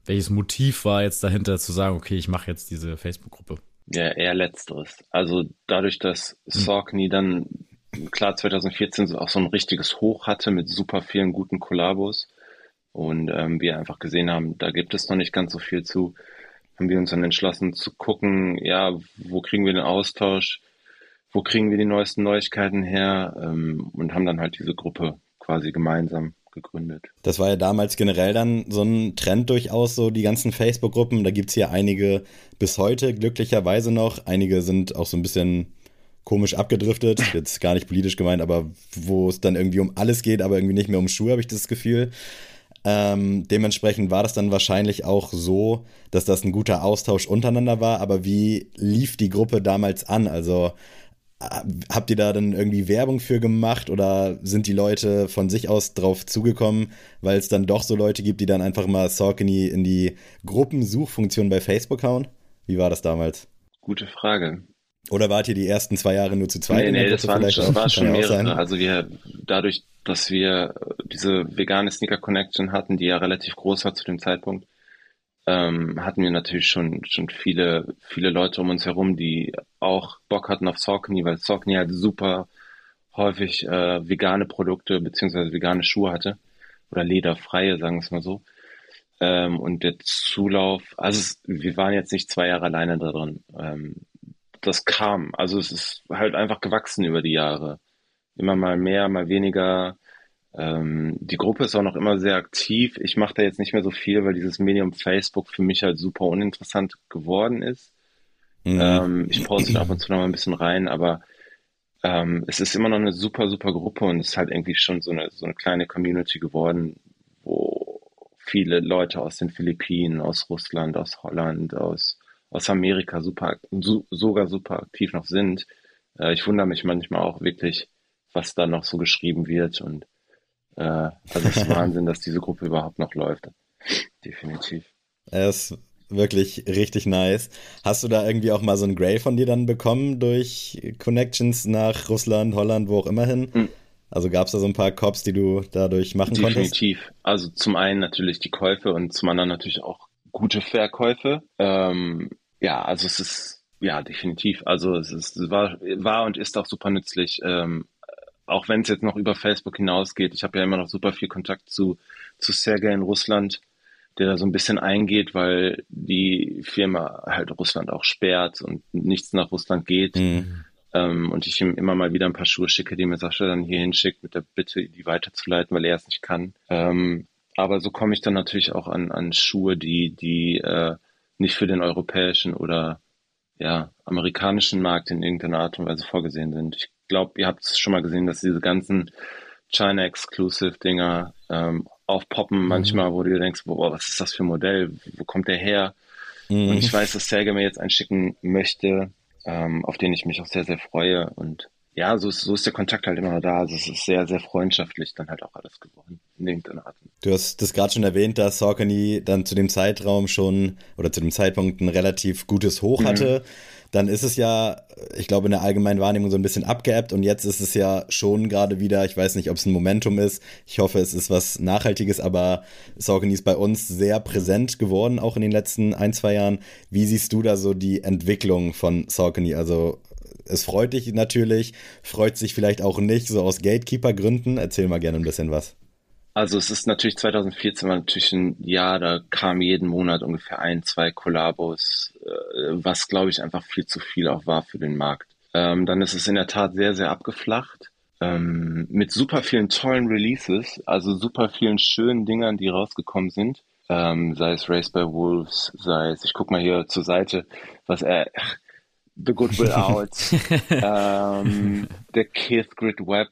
welches Motiv war jetzt dahinter zu sagen, okay, ich mache jetzt diese Facebook-Gruppe? Ja, eher letzteres. Also dadurch, dass hm. Saucony dann klar 2014 auch so ein richtiges Hoch hatte mit super vielen guten Kollabos und ähm, wir einfach gesehen haben, da gibt es noch nicht ganz so viel zu, haben wir uns dann entschlossen zu gucken, ja, wo kriegen wir den Austausch, wo kriegen wir die neuesten Neuigkeiten her ähm, und haben dann halt diese Gruppe quasi gemeinsam gegründet. Das war ja damals generell dann so ein Trend durchaus, so die ganzen Facebook-Gruppen. Da gibt es hier einige bis heute glücklicherweise noch. Einige sind auch so ein bisschen komisch abgedriftet, [laughs] jetzt gar nicht politisch gemeint, aber wo es dann irgendwie um alles geht, aber irgendwie nicht mehr um Schuhe, habe ich das Gefühl. Ähm, dementsprechend war das dann wahrscheinlich auch so, dass das ein guter Austausch untereinander war. Aber wie lief die Gruppe damals an? Also habt ihr da dann irgendwie Werbung für gemacht oder sind die Leute von sich aus drauf zugekommen, weil es dann doch so Leute gibt, die dann einfach mal Saucony in die Gruppensuchfunktion bei Facebook hauen? Wie war das damals? Gute Frage. Oder wart ihr die ersten zwei Jahre nur zu zweit? Nee, nee, das waren schon, war schon mehrere. Also wir, dadurch, dass wir diese vegane Sneaker Connection hatten, die ja relativ groß war zu dem Zeitpunkt, ähm, hatten wir natürlich schon, schon viele, viele Leute um uns herum, die auch Bock hatten auf Saucony, weil Saucony halt super häufig äh, vegane Produkte beziehungsweise vegane Schuhe hatte oder lederfreie, sagen wir es mal so. Ähm, und der Zulauf, also es, wir waren jetzt nicht zwei Jahre alleine da drin. Ähm, das kam, also es ist halt einfach gewachsen über die Jahre. Immer mal mehr, mal weniger. Ähm, die Gruppe ist auch noch immer sehr aktiv. Ich mache da jetzt nicht mehr so viel, weil dieses Medium Facebook für mich halt super uninteressant geworden ist. Mhm. Ähm, ich poste ab und zu noch mal ein bisschen rein, aber ähm, es ist immer noch eine super, super Gruppe und es ist halt irgendwie schon so eine, so eine kleine Community geworden, wo viele Leute aus den Philippinen, aus Russland, aus Holland, aus, aus Amerika super, so, sogar super aktiv noch sind. Äh, ich wundere mich manchmal auch wirklich, was da noch so geschrieben wird und äh, also es ist [laughs] Wahnsinn, dass diese Gruppe überhaupt noch läuft. Definitiv. Er ist wirklich richtig nice. Hast du da irgendwie auch mal so ein Grey von dir dann bekommen durch Connections nach Russland, Holland, wo auch immer hin? Mhm. Also gab es da so ein paar Cops, die du dadurch machen Definitiv. konntest? Definitiv. Also zum einen natürlich die Käufe und zum anderen natürlich auch gute Verkäufe. Ähm, ja, also es ist, ja, definitiv. Also es, ist, es war, war und ist auch super nützlich, ähm, auch wenn es jetzt noch über Facebook hinausgeht, ich habe ja immer noch super viel Kontakt zu, zu Sergei in Russland, der da so ein bisschen eingeht, weil die Firma halt Russland auch sperrt und nichts nach Russland geht. Mhm. Ähm, und ich ihm immer mal wieder ein paar Schuhe schicke, die mir Sascha dann hier hinschickt, mit der Bitte, die weiterzuleiten, weil er es nicht kann. Ähm, aber so komme ich dann natürlich auch an, an Schuhe, die, die äh, nicht für den europäischen oder ja, amerikanischen Markt in irgendeiner Art und Weise vorgesehen sind. Ich glaube, ihr habt es schon mal gesehen, dass diese ganzen China-Exclusive-Dinger ähm, aufpoppen mhm. manchmal, wo du denkst, boah, was ist das für ein Modell? Wo kommt der her? Mhm. Und ich weiß, dass Sergei mir jetzt einschicken möchte, ähm, auf den ich mich auch sehr, sehr freue. Und ja, so ist, so ist der Kontakt halt immer noch da. Also es ist sehr, sehr freundschaftlich dann halt auch alles geworden in irgendeiner Art. Du hast das gerade schon erwähnt, dass Saucony dann zu dem Zeitraum schon oder zu dem Zeitpunkt ein relativ gutes Hoch mhm. hatte. Dann ist es ja, ich glaube, in der allgemeinen Wahrnehmung so ein bisschen abgeebbt und jetzt ist es ja schon gerade wieder, ich weiß nicht, ob es ein Momentum ist. Ich hoffe, es ist was Nachhaltiges, aber Saucony ist bei uns sehr präsent geworden, auch in den letzten ein, zwei Jahren. Wie siehst du da so die Entwicklung von Saucony? Also es freut dich natürlich, freut sich vielleicht auch nicht, so aus Gatekeeper-Gründen. Erzähl mal gerne ein bisschen was. Also es ist natürlich 2014 war natürlich ein Jahr, da kam jeden Monat ungefähr ein, zwei Kollabos, äh, was glaube ich einfach viel zu viel auch war für den Markt. Ähm, dann ist es in der Tat sehr, sehr abgeflacht. Ähm, mit super vielen tollen Releases, also super vielen schönen Dingern, die rausgekommen sind. Ähm, sei es Race by Wolves, sei es, ich guck mal hier zur Seite, was er, ach, The Good Will Out, [laughs] ähm, der Keith Grid Web.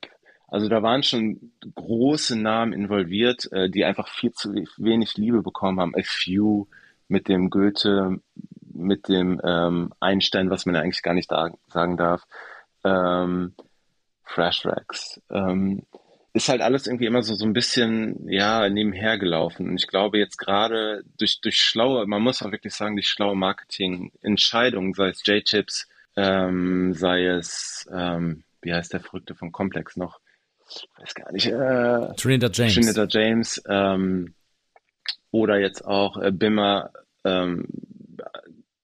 Also da waren schon große Namen involviert, äh, die einfach viel zu wenig Liebe bekommen haben. A Few mit dem Goethe, mit dem ähm, Einstein, was man ja eigentlich gar nicht da, sagen darf. Ähm, Fresh Racks. Ähm, ist halt alles irgendwie immer so, so ein bisschen, ja, nebenher gelaufen. Und ich glaube jetzt gerade durch, durch schlaue, man muss auch wirklich sagen, durch schlaue Marketing-Entscheidungen, sei es J-Chips, ähm, sei es, ähm, wie heißt der Verrückte von Complex noch? Ich weiß gar nicht. Äh, Trinidad James. Trinidad James, ähm, oder jetzt auch äh, Bimmer, ähm,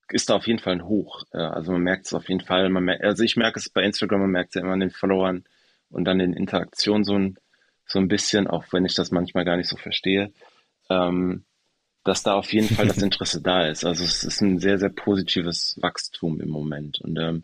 ist da auf jeden Fall ein Hoch. Äh, also man merkt es auf jeden Fall. Man merkt, also ich merke es bei Instagram, man merkt es ja immer an den Followern und dann in Interaktion so ein, so ein bisschen, auch wenn ich das manchmal gar nicht so verstehe, ähm, dass da auf jeden Fall das [laughs] Interesse da ist. Also es ist ein sehr, sehr positives Wachstum im Moment und ähm,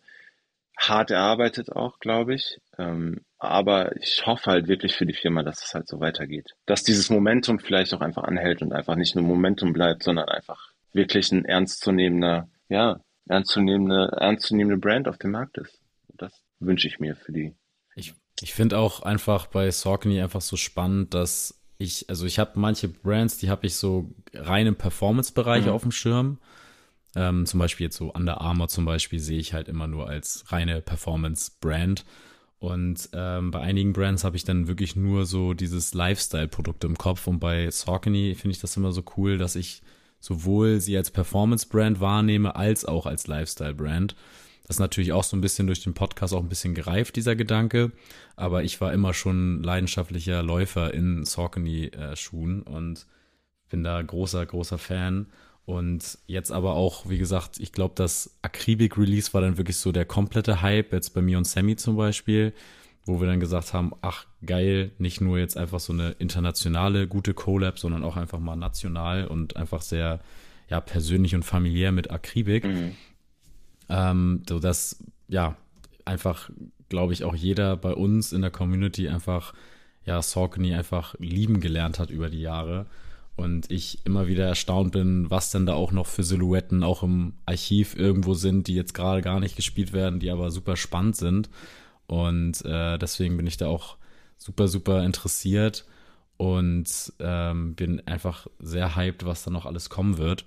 hart erarbeitet auch, glaube ich. Ähm, aber ich hoffe halt wirklich für die Firma, dass es halt so weitergeht. Dass dieses Momentum vielleicht auch einfach anhält und einfach nicht nur Momentum bleibt, sondern einfach wirklich ein ernstzunehmender, ja, ernstzunehmende, ernstzunehmende Brand auf dem Markt ist. Das wünsche ich mir für die ich finde auch einfach bei Saucony einfach so spannend, dass ich, also ich habe manche Brands, die habe ich so rein im Performance-Bereich mhm. auf dem Schirm. Ähm, zum Beispiel jetzt so Under Armour zum Beispiel sehe ich halt immer nur als reine Performance-Brand. Und ähm, bei einigen Brands habe ich dann wirklich nur so dieses Lifestyle-Produkt im Kopf. Und bei Saucony finde ich das immer so cool, dass ich sowohl sie als Performance-Brand wahrnehme, als auch als Lifestyle-Brand. Das ist natürlich auch so ein bisschen durch den Podcast auch ein bisschen gereift, dieser Gedanke. Aber ich war immer schon leidenschaftlicher Läufer in Saucony-Schuhen und bin da großer, großer Fan. Und jetzt aber auch, wie gesagt, ich glaube, das Akribik-Release war dann wirklich so der komplette Hype, jetzt bei mir und Sammy zum Beispiel, wo wir dann gesagt haben, ach geil, nicht nur jetzt einfach so eine internationale gute Collab, sondern auch einfach mal national und einfach sehr ja, persönlich und familiär mit Akribik. Mhm. Ähm, so dass, ja, einfach, glaube ich, auch jeder bei uns in der Community einfach, ja, Saucony einfach lieben gelernt hat über die Jahre. Und ich immer wieder erstaunt bin, was denn da auch noch für Silhouetten auch im Archiv irgendwo sind, die jetzt gerade gar nicht gespielt werden, die aber super spannend sind. Und äh, deswegen bin ich da auch super, super interessiert und ähm, bin einfach sehr hyped, was da noch alles kommen wird.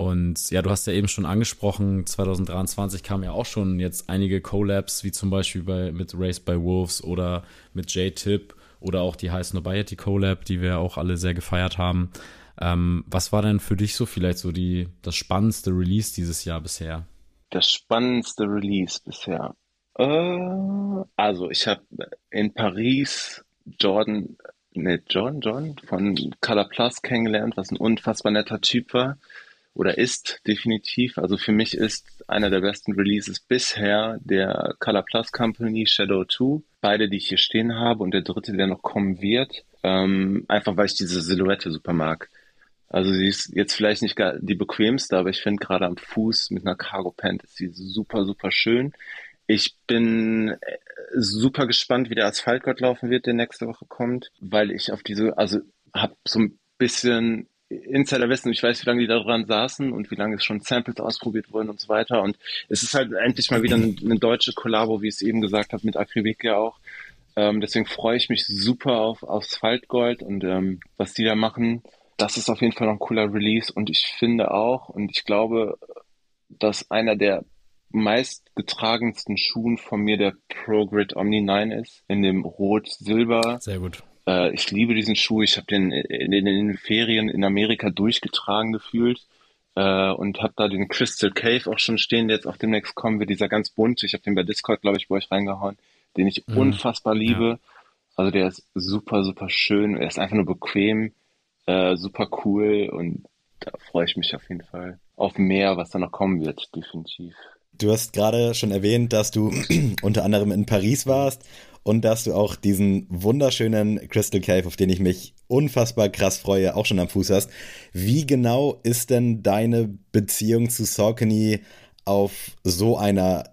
Und ja, du hast ja eben schon angesprochen, 2023 kamen ja auch schon jetzt einige Collabs, wie zum Beispiel bei, mit Race by Wolves oder mit J-Tip oder auch die High Nobiety Collab, die wir auch alle sehr gefeiert haben. Ähm, was war denn für dich so vielleicht so die, das spannendste Release dieses Jahr bisher? Das spannendste Release bisher. Äh, also ich habe in Paris Jordan, ne, John, John von Color Plus kennengelernt, was ein unfassbar netter Typ war oder ist definitiv. Also für mich ist einer der besten Releases bisher der Color Plus Company Shadow 2. Beide, die ich hier stehen habe und der dritte, der noch kommen wird. Ähm, einfach weil ich diese Silhouette super mag. Also sie ist jetzt vielleicht nicht die bequemste, aber ich finde gerade am Fuß mit einer Cargo Pant ist sie super, super schön. Ich bin äh, super gespannt, wie der Asphaltgott laufen wird, der nächste Woche kommt, weil ich auf diese, also habe so ein bisschen Insider wissen, ich weiß, wie lange die da dran saßen und wie lange es schon Samples ausprobiert wurden und so weiter. Und es ist halt endlich mal wieder eine, eine deutsche Kollabo, wie ich es eben gesagt habe, mit Akribik ja auch. Ähm, deswegen freue ich mich super auf aufs Faltgold und ähm, was die da machen. Das ist auf jeden Fall noch ein cooler Release und ich finde auch und ich glaube, dass einer der meistgetragensten Schuhen von mir der ProGrid Omni 9 ist, in dem Rot-Silber. Sehr gut. Äh, ich liebe diesen Schuh. Ich habe den in, in, den Ferien in Amerika durchgetragen gefühlt äh, und habe da den Crystal Cave auch schon stehen, der jetzt auch demnächst kommen wird. Dieser ganz bunte. Ich habe den bei Discord, glaube ich, bei euch reingehauen, den ich mhm. unfassbar liebe. Ja. Also der ist super, super schön. Er ist einfach nur bequem, äh, super cool und da freue ich mich auf jeden Fall auf mehr, was da noch kommen wird, definitiv. Du hast gerade schon erwähnt, dass du [clears throat] unter anderem in Paris warst und dass du auch diesen wunderschönen Crystal Cave, auf den ich mich unfassbar krass freue, auch schon am Fuß hast. Wie genau ist denn deine Beziehung zu Saucony auf so einer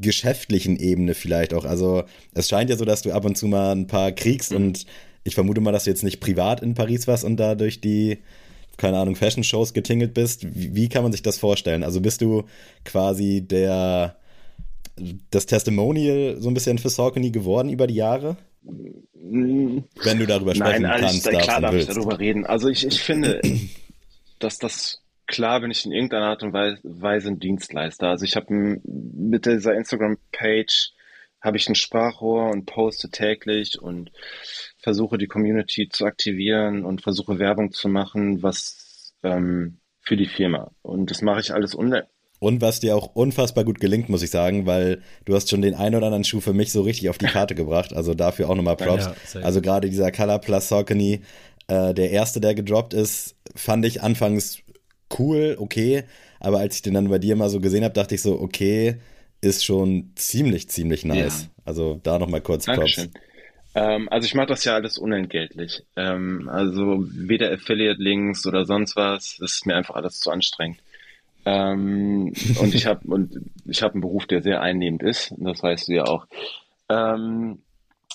geschäftlichen Ebene vielleicht auch? Also es scheint ja so, dass du ab und zu mal ein paar kriegst mhm. und ich vermute mal, dass du jetzt nicht privat in Paris warst und da durch die keine Ahnung, Fashion-Shows getingelt bist. Wie, wie, kann man sich das vorstellen? Also bist du quasi der das Testimonial so ein bisschen für Saucony geworden über die Jahre? Wenn du darüber sprechen Nein, kannst. Nein, klar darf ich darüber reden. Also ich, ich finde, dass das klar bin ich in irgendeiner Art und Weise ein Dienstleister. Also ich habe mit dieser Instagram-Page habe ich ein Sprachrohr und poste täglich und versuche die Community zu aktivieren und versuche Werbung zu machen, was ähm, für die Firma. Und das mache ich alles und was dir auch unfassbar gut gelingt, muss ich sagen, weil du hast schon den einen oder anderen Schuh für mich so richtig auf die Karte [laughs] gebracht. Also dafür auch nochmal Props. Ja, also gerade dieser Color Plus Saucony, äh, der erste, der gedroppt ist, fand ich anfangs cool, okay. Aber als ich den dann bei dir mal so gesehen habe, dachte ich so, okay, ist schon ziemlich, ziemlich nice. Ja. Also da nochmal kurz Dankeschön. Props. Ähm, also ich mache das ja alles unentgeltlich. Ähm, also weder Affiliate-Links oder sonst was. Das ist mir einfach alles zu anstrengend. Ähm, [laughs] und ich habe und ich habe einen Beruf, der sehr einnehmend ist. Das weißt du ja auch. Ähm,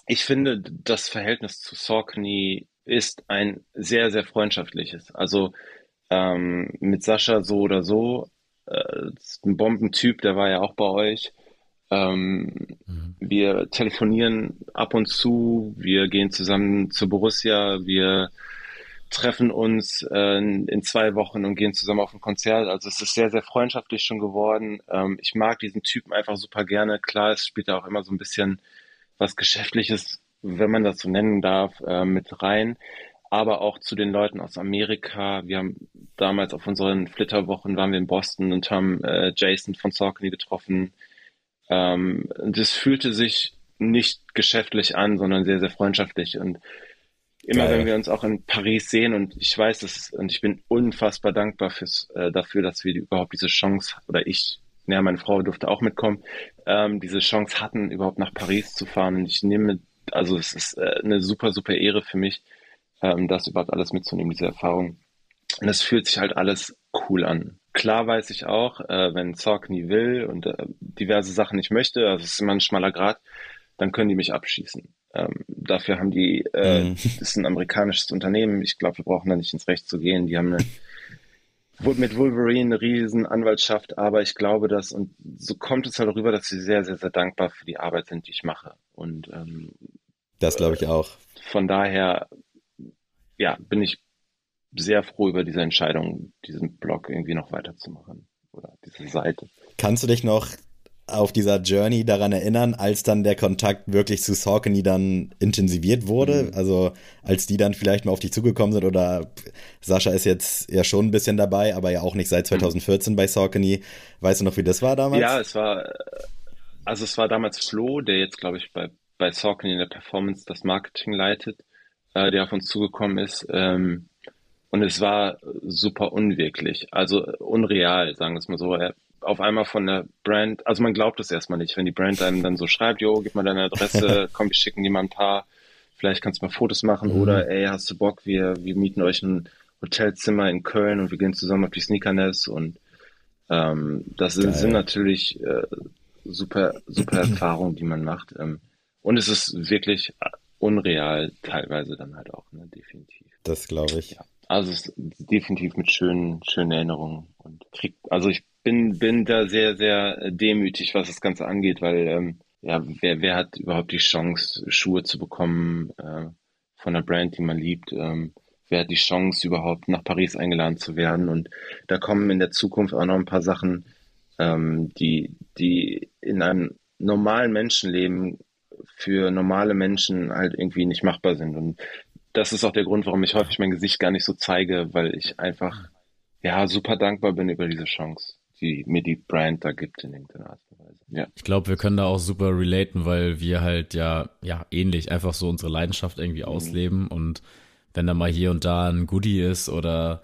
ich finde, das Verhältnis zu Saucony ist ein sehr, sehr freundschaftliches. Also ähm, mit Sascha so oder so, äh, ein Bombentyp, der war ja auch bei euch. Ähm, mhm. Wir telefonieren ab und zu, wir gehen zusammen zu Borussia, wir treffen uns äh, in zwei Wochen und gehen zusammen auf ein Konzert. Also es ist sehr, sehr freundschaftlich schon geworden. Ähm, ich mag diesen Typen einfach super gerne. Klar, es spielt da auch immer so ein bisschen was Geschäftliches, wenn man das so nennen darf, äh, mit rein. Aber auch zu den Leuten aus Amerika. Wir haben damals auf unseren Flitterwochen waren wir in Boston und haben äh, Jason von Saucony getroffen. Ähm, das fühlte sich nicht geschäftlich an, sondern sehr, sehr freundschaftlich. Und immer Geil. wenn wir uns auch in Paris sehen und ich weiß das und ich bin unfassbar dankbar fürs, äh, dafür, dass wir überhaupt diese Chance oder ich, naja, meine Frau durfte auch mitkommen, ähm, diese Chance hatten, überhaupt nach Paris zu fahren. Und ich nehme, also es ist äh, eine super, super Ehre für mich, ähm, das überhaupt alles mitzunehmen, diese Erfahrung. Und es fühlt sich halt alles cool an. Klar weiß ich auch, äh, wenn Saucony will und äh, diverse Sachen nicht möchte, also es ist immer ein schmaler Grad, dann können die mich abschießen. Ähm, dafür haben die, äh, mhm. [laughs] das ist ein amerikanisches Unternehmen. Ich glaube, wir brauchen da nicht ins Recht zu gehen. Die haben eine, [laughs] mit Wolverine eine riesen Anwaltschaft, aber ich glaube, dass, und so kommt es halt rüber, dass sie sehr, sehr, sehr dankbar für die Arbeit sind, die ich mache. Und ähm, das glaube ich auch. Von daher, ja, bin ich sehr froh über diese Entscheidung, diesen Blog irgendwie noch weiterzumachen oder diese Seite. Kannst du dich noch auf dieser Journey daran erinnern, als dann der Kontakt wirklich zu Saucony dann intensiviert wurde? Mhm. Also als die dann vielleicht mal auf dich zugekommen sind oder Sascha ist jetzt ja schon ein bisschen dabei, aber ja auch nicht seit 2014 mhm. bei Saucony. Weißt du noch, wie das war damals? Ja, es war, also es war damals Flo, der jetzt glaube ich bei, bei Saucony in der Performance das Marketing leitet, äh, der auf uns zugekommen ist. Ähm, und es war super unwirklich, also unreal, sagen wir es mal so. Er, auf einmal von der Brand, also man glaubt es erstmal nicht, wenn die Brand einem dann so schreibt, jo, gib mal deine Adresse, [laughs] komm, wir schicken dir mal ein paar, vielleicht kannst du mal Fotos machen mhm. oder ey, hast du Bock, wir, wir mieten euch ein Hotelzimmer in Köln und wir gehen zusammen auf die Sneakerness und ähm, das sind, sind natürlich äh, super, super [clears throat] Erfahrungen, die man macht. Ähm, und es ist wirklich unreal teilweise dann halt auch, ne, definitiv. Das glaube ich. Ja. Also es ist definitiv mit schönen, schönen Erinnerungen und krieg, also ich bin, bin da sehr, sehr demütig, was das Ganze angeht, weil ähm, ja, wer, wer hat überhaupt die Chance, Schuhe zu bekommen äh, von einer Brand, die man liebt? Ähm, wer hat die Chance, überhaupt nach Paris eingeladen zu werden? Und da kommen in der Zukunft auch noch ein paar Sachen, ähm, die, die in einem normalen Menschenleben für normale Menschen halt irgendwie nicht machbar sind. Und das ist auch der Grund, warum ich häufig mein Gesicht gar nicht so zeige, weil ich einfach ja super dankbar bin über diese Chance, die mir die Brand da gibt in irgendeiner Art und Weise. Ja. Ich glaube, wir können da auch super relaten, weil wir halt ja ja ähnlich einfach so unsere Leidenschaft irgendwie mhm. ausleben und wenn da mal hier und da ein Goodie ist oder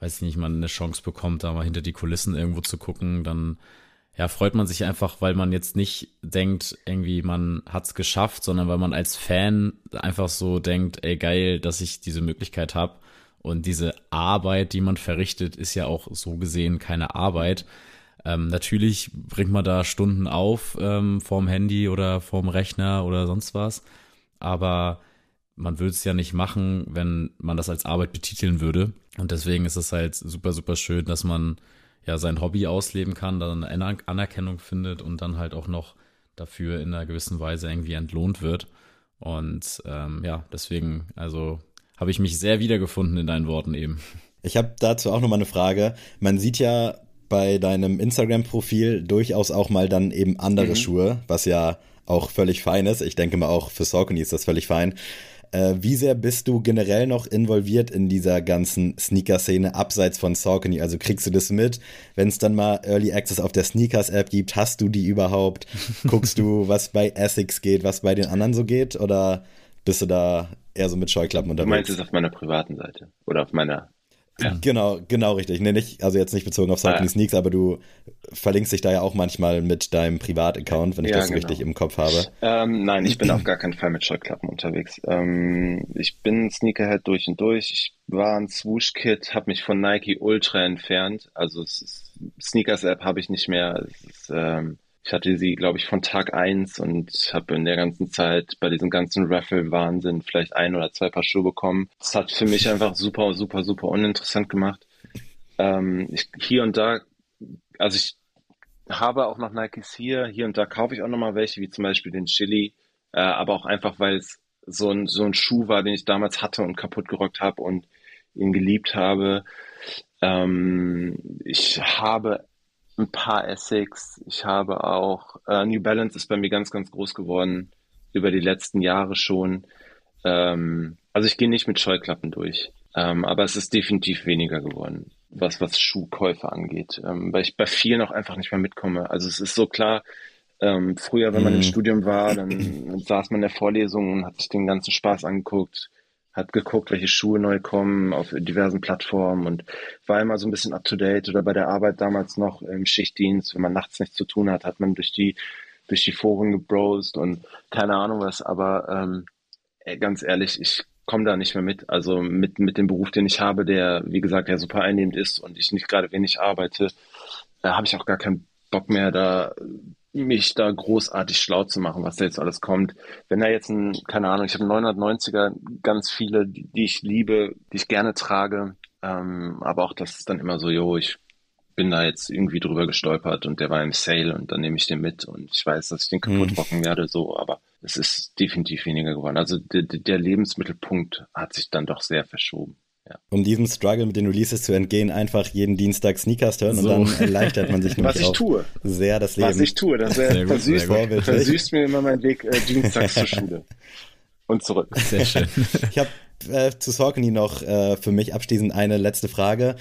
weiß ich nicht, man eine Chance bekommt, da mal hinter die Kulissen irgendwo zu gucken, dann ja, freut man sich einfach, weil man jetzt nicht denkt, irgendwie man hat's geschafft, sondern weil man als Fan einfach so denkt, ey geil, dass ich diese Möglichkeit habe. Und diese Arbeit, die man verrichtet, ist ja auch so gesehen keine Arbeit. Ähm, natürlich bringt man da Stunden auf ähm, vorm Handy oder vorm Rechner oder sonst was. Aber man würde es ja nicht machen, wenn man das als Arbeit betiteln würde. Und deswegen ist es halt super, super schön, dass man ja sein Hobby ausleben kann, dann eine Anerkennung findet und dann halt auch noch dafür in einer gewissen Weise irgendwie entlohnt wird. Und ähm, ja, deswegen, also habe ich mich sehr wiedergefunden in deinen Worten eben. Ich habe dazu auch nochmal eine Frage. Man sieht ja bei deinem Instagram-Profil durchaus auch mal dann eben andere mhm. Schuhe, was ja auch völlig fein ist. Ich denke mal auch für Saucony ist das völlig fein. Äh, wie sehr bist du generell noch involviert in dieser ganzen Sneaker-Szene abseits von Saucony? Also kriegst du das mit, wenn es dann mal Early Access auf der Sneakers-App gibt? Hast du die überhaupt? [laughs] Guckst du, was bei Essex geht, was bei den anderen so geht? Oder bist du da eher so mit Scheuklappen unterwegs? Du meinst es auf meiner privaten Seite oder auf meiner ja. Genau, genau richtig. Nee, nicht, also jetzt nicht bezogen auf Cycling ah, ja. Sneaks, aber du verlinkst dich da ja auch manchmal mit deinem Privataccount, wenn ich ja, das genau. richtig im Kopf habe. Ähm, nein, ich bin auf [clears throat] gar keinen Fall mit Scheuklappen unterwegs. Ähm, ich bin Sneakerhead durch und durch. Ich war ein Swoosh-Kid, habe mich von Nike Ultra entfernt. Also Sneakers-App habe ich nicht mehr. Ist, ähm, ich hatte sie, glaube ich, von Tag eins und habe in der ganzen Zeit bei diesem ganzen Raffle-Wahnsinn vielleicht ein oder zwei Paar Schuhe bekommen. Das hat für mich einfach super, super, super uninteressant gemacht. Ähm, ich, hier und da, also ich habe auch noch Nikes hier. Hier und da kaufe ich auch noch mal welche, wie zum Beispiel den Chili. Äh, aber auch einfach, weil es so ein, so ein Schuh war, den ich damals hatte und kaputt gerockt habe und ihn geliebt habe. Ähm, ich habe ein paar Essex. Ich habe auch, äh, New Balance ist bei mir ganz, ganz groß geworden über die letzten Jahre schon. Ähm, also ich gehe nicht mit Scheuklappen durch, ähm, aber es ist definitiv weniger geworden, was, was Schuhkäufe angeht, ähm, weil ich bei vielen auch einfach nicht mehr mitkomme. Also es ist so klar, ähm, früher, wenn man im mhm. Studium war, dann [clears throat] saß man in der Vorlesung und hat sich den ganzen Spaß angeguckt hat geguckt, welche Schuhe neu kommen auf diversen Plattformen und war immer so ein bisschen up to date oder bei der Arbeit damals noch im Schichtdienst, wenn man nachts nichts zu tun hat, hat man durch die durch die Foren gebrowst und keine Ahnung was, aber ähm, ganz ehrlich, ich komme da nicht mehr mit. Also mit, mit dem Beruf, den ich habe, der, wie gesagt, ja super einnehmend ist und ich nicht gerade wenig arbeite, da habe ich auch gar keinen Bock mehr, da mich da großartig schlau zu machen, was da jetzt alles kommt. Wenn da jetzt ein, keine Ahnung, ich habe 990er, ganz viele, die, die, ich liebe, die ich gerne trage, ähm, aber auch das ist dann immer so, jo, ich bin da jetzt irgendwie drüber gestolpert und der war im Sale und dann nehme ich den mit und ich weiß, dass ich den kaputt mhm. rocken werde, so, aber es ist definitiv weniger geworden. Also der, der Lebensmittelpunkt hat sich dann doch sehr verschoben. Ja. Um diesem Struggle mit den Releases zu entgehen, einfach jeden Dienstag Sneakers hören so. und dann erleichtert man sich [laughs] nämlich Was ich tue. sehr das Leben. Was ich tue, das sehr versüßt, versüßt mir immer meinen Weg äh, dienstags zur Schule und zurück. Sehr schön. ich habe äh, zu Saucony noch äh, für mich abschließend eine letzte Frage.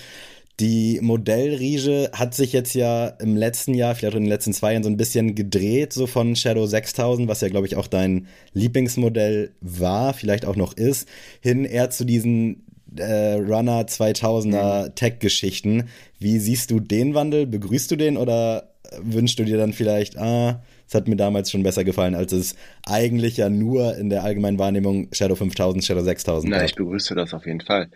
Die Modellriege hat sich jetzt ja im letzten Jahr, vielleicht auch in den letzten zwei Jahren, so ein bisschen gedreht, so von Shadow 6000, was ja, glaube ich, auch dein Lieblingsmodell war, vielleicht auch noch ist, hin eher zu diesen äh, Runner 2000er mhm. Tech-Geschichten. Wie siehst du den Wandel? Begrüßt du den oder wünschst du dir dann vielleicht, ah, es hat mir damals schon besser gefallen, als es eigentlich ja nur in der allgemeinen Wahrnehmung Shadow 5000, Shadow 6000 war? Na, ich begrüße das auf jeden Fall.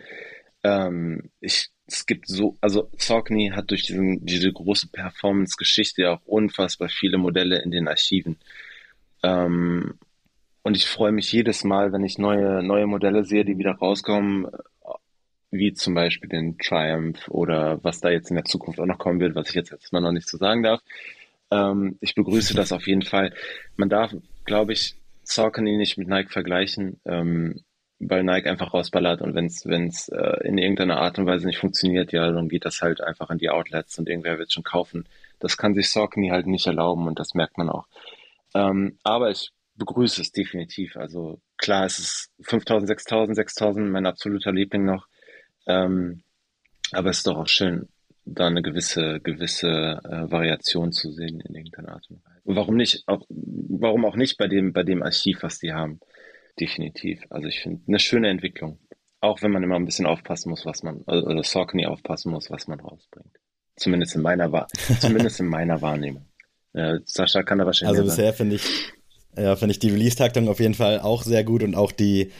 Ähm, ich, es gibt so, also Saucony hat durch diesen, diese große Performance-Geschichte ja auch unfassbar viele Modelle in den Archiven. Ähm, und ich freue mich jedes Mal, wenn ich neue, neue Modelle sehe, die wieder rauskommen, wie zum Beispiel den Triumph oder was da jetzt in der Zukunft auch noch kommen wird, was ich jetzt, jetzt noch nicht so sagen darf. Ähm, ich begrüße das auf jeden Fall. Man darf, glaube ich, Saucony nicht mit Nike vergleichen, ähm, weil Nike einfach rausballert und wenn es äh, in irgendeiner Art und Weise nicht funktioniert, ja, dann geht das halt einfach in die Outlets und irgendwer wird schon kaufen. Das kann sich Saucony halt nicht erlauben und das merkt man auch. Ähm, aber ich begrüße es definitiv. Also klar, es ist 5000, 6000, 6000, mein absoluter Liebling noch. Ähm, aber es ist doch auch schön, da eine gewisse, gewisse äh, Variation zu sehen in irgendeiner Art und Weise. Und warum nicht, auch, warum auch nicht bei dem, bei dem Archiv, was die haben? Definitiv. Also ich finde eine schöne Entwicklung. Auch wenn man immer ein bisschen aufpassen muss, was man, also, oder Saucony aufpassen muss, was man rausbringt. Zumindest in meiner, [laughs] zumindest in meiner Wahrnehmung. Äh, Sascha kann da wahrscheinlich. Also bisher finde ich, ja, finde ich die Release-Taktung auf jeden Fall auch sehr gut und auch die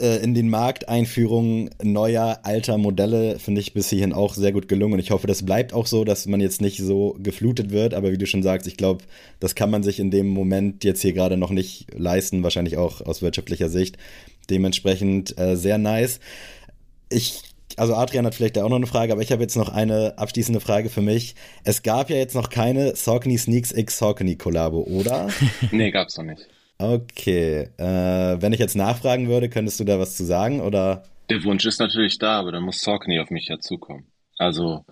äh, in den Markteinführungen neuer, alter Modelle finde ich bis hierhin auch sehr gut gelungen. Und ich hoffe, das bleibt auch so, dass man jetzt nicht so geflutet wird. Aber wie du schon sagst, ich glaube, das kann man sich in dem Moment jetzt hier gerade noch nicht leisten, wahrscheinlich auch aus wirtschaftlicher Sicht. Dementsprechend äh, sehr nice. Ich also Adrian hat vielleicht da auch noch eine Frage, aber ich habe jetzt noch eine abschließende Frage für mich. Es gab ja jetzt noch keine Saucony Sneaks X Saucony Kollabo, oder? [laughs] nee, gab's noch nicht. Okay, äh, wenn ich jetzt nachfragen würde, könntest du da was zu sagen oder? Der Wunsch ist natürlich da, aber dann muss Saucony auf mich dazukommen. Also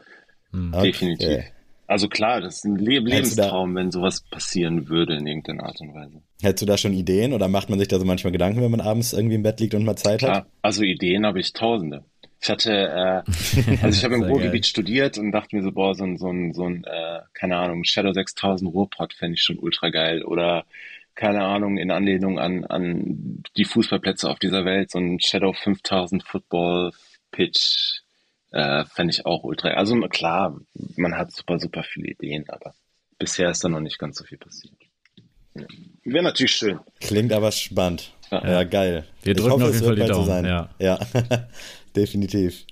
hm. okay. definitiv. Also klar, das ist ein Le Lebenstraum, wenn sowas passieren würde in irgendeiner Art und Weise. Hättest du da schon Ideen oder macht man sich da so manchmal Gedanken, wenn man abends irgendwie im Bett liegt und mal Zeit klar, hat? Also Ideen habe ich tausende. Ich hatte, äh, [laughs] also ich habe im Ruhrgebiet studiert und dachte mir so, boah, so ein, so ein, so ein äh, keine Ahnung, Shadow 6000 Ruhrpott fände ich schon ultra geil. Oder, keine Ahnung, in Anlehnung an, an die Fußballplätze auf dieser Welt, so ein Shadow 5000 Football Pitch äh, fände ich auch ultra. Also klar, man hat super, super viele Ideen, aber bisher ist da noch nicht ganz so viel passiert. Ja. Wäre natürlich schön. Klingt aber spannend. Ja, ja geil. Wir drücken hoffe, auf jeden Fall die Daumen. So sein. Ja. ja. [laughs] definitiv.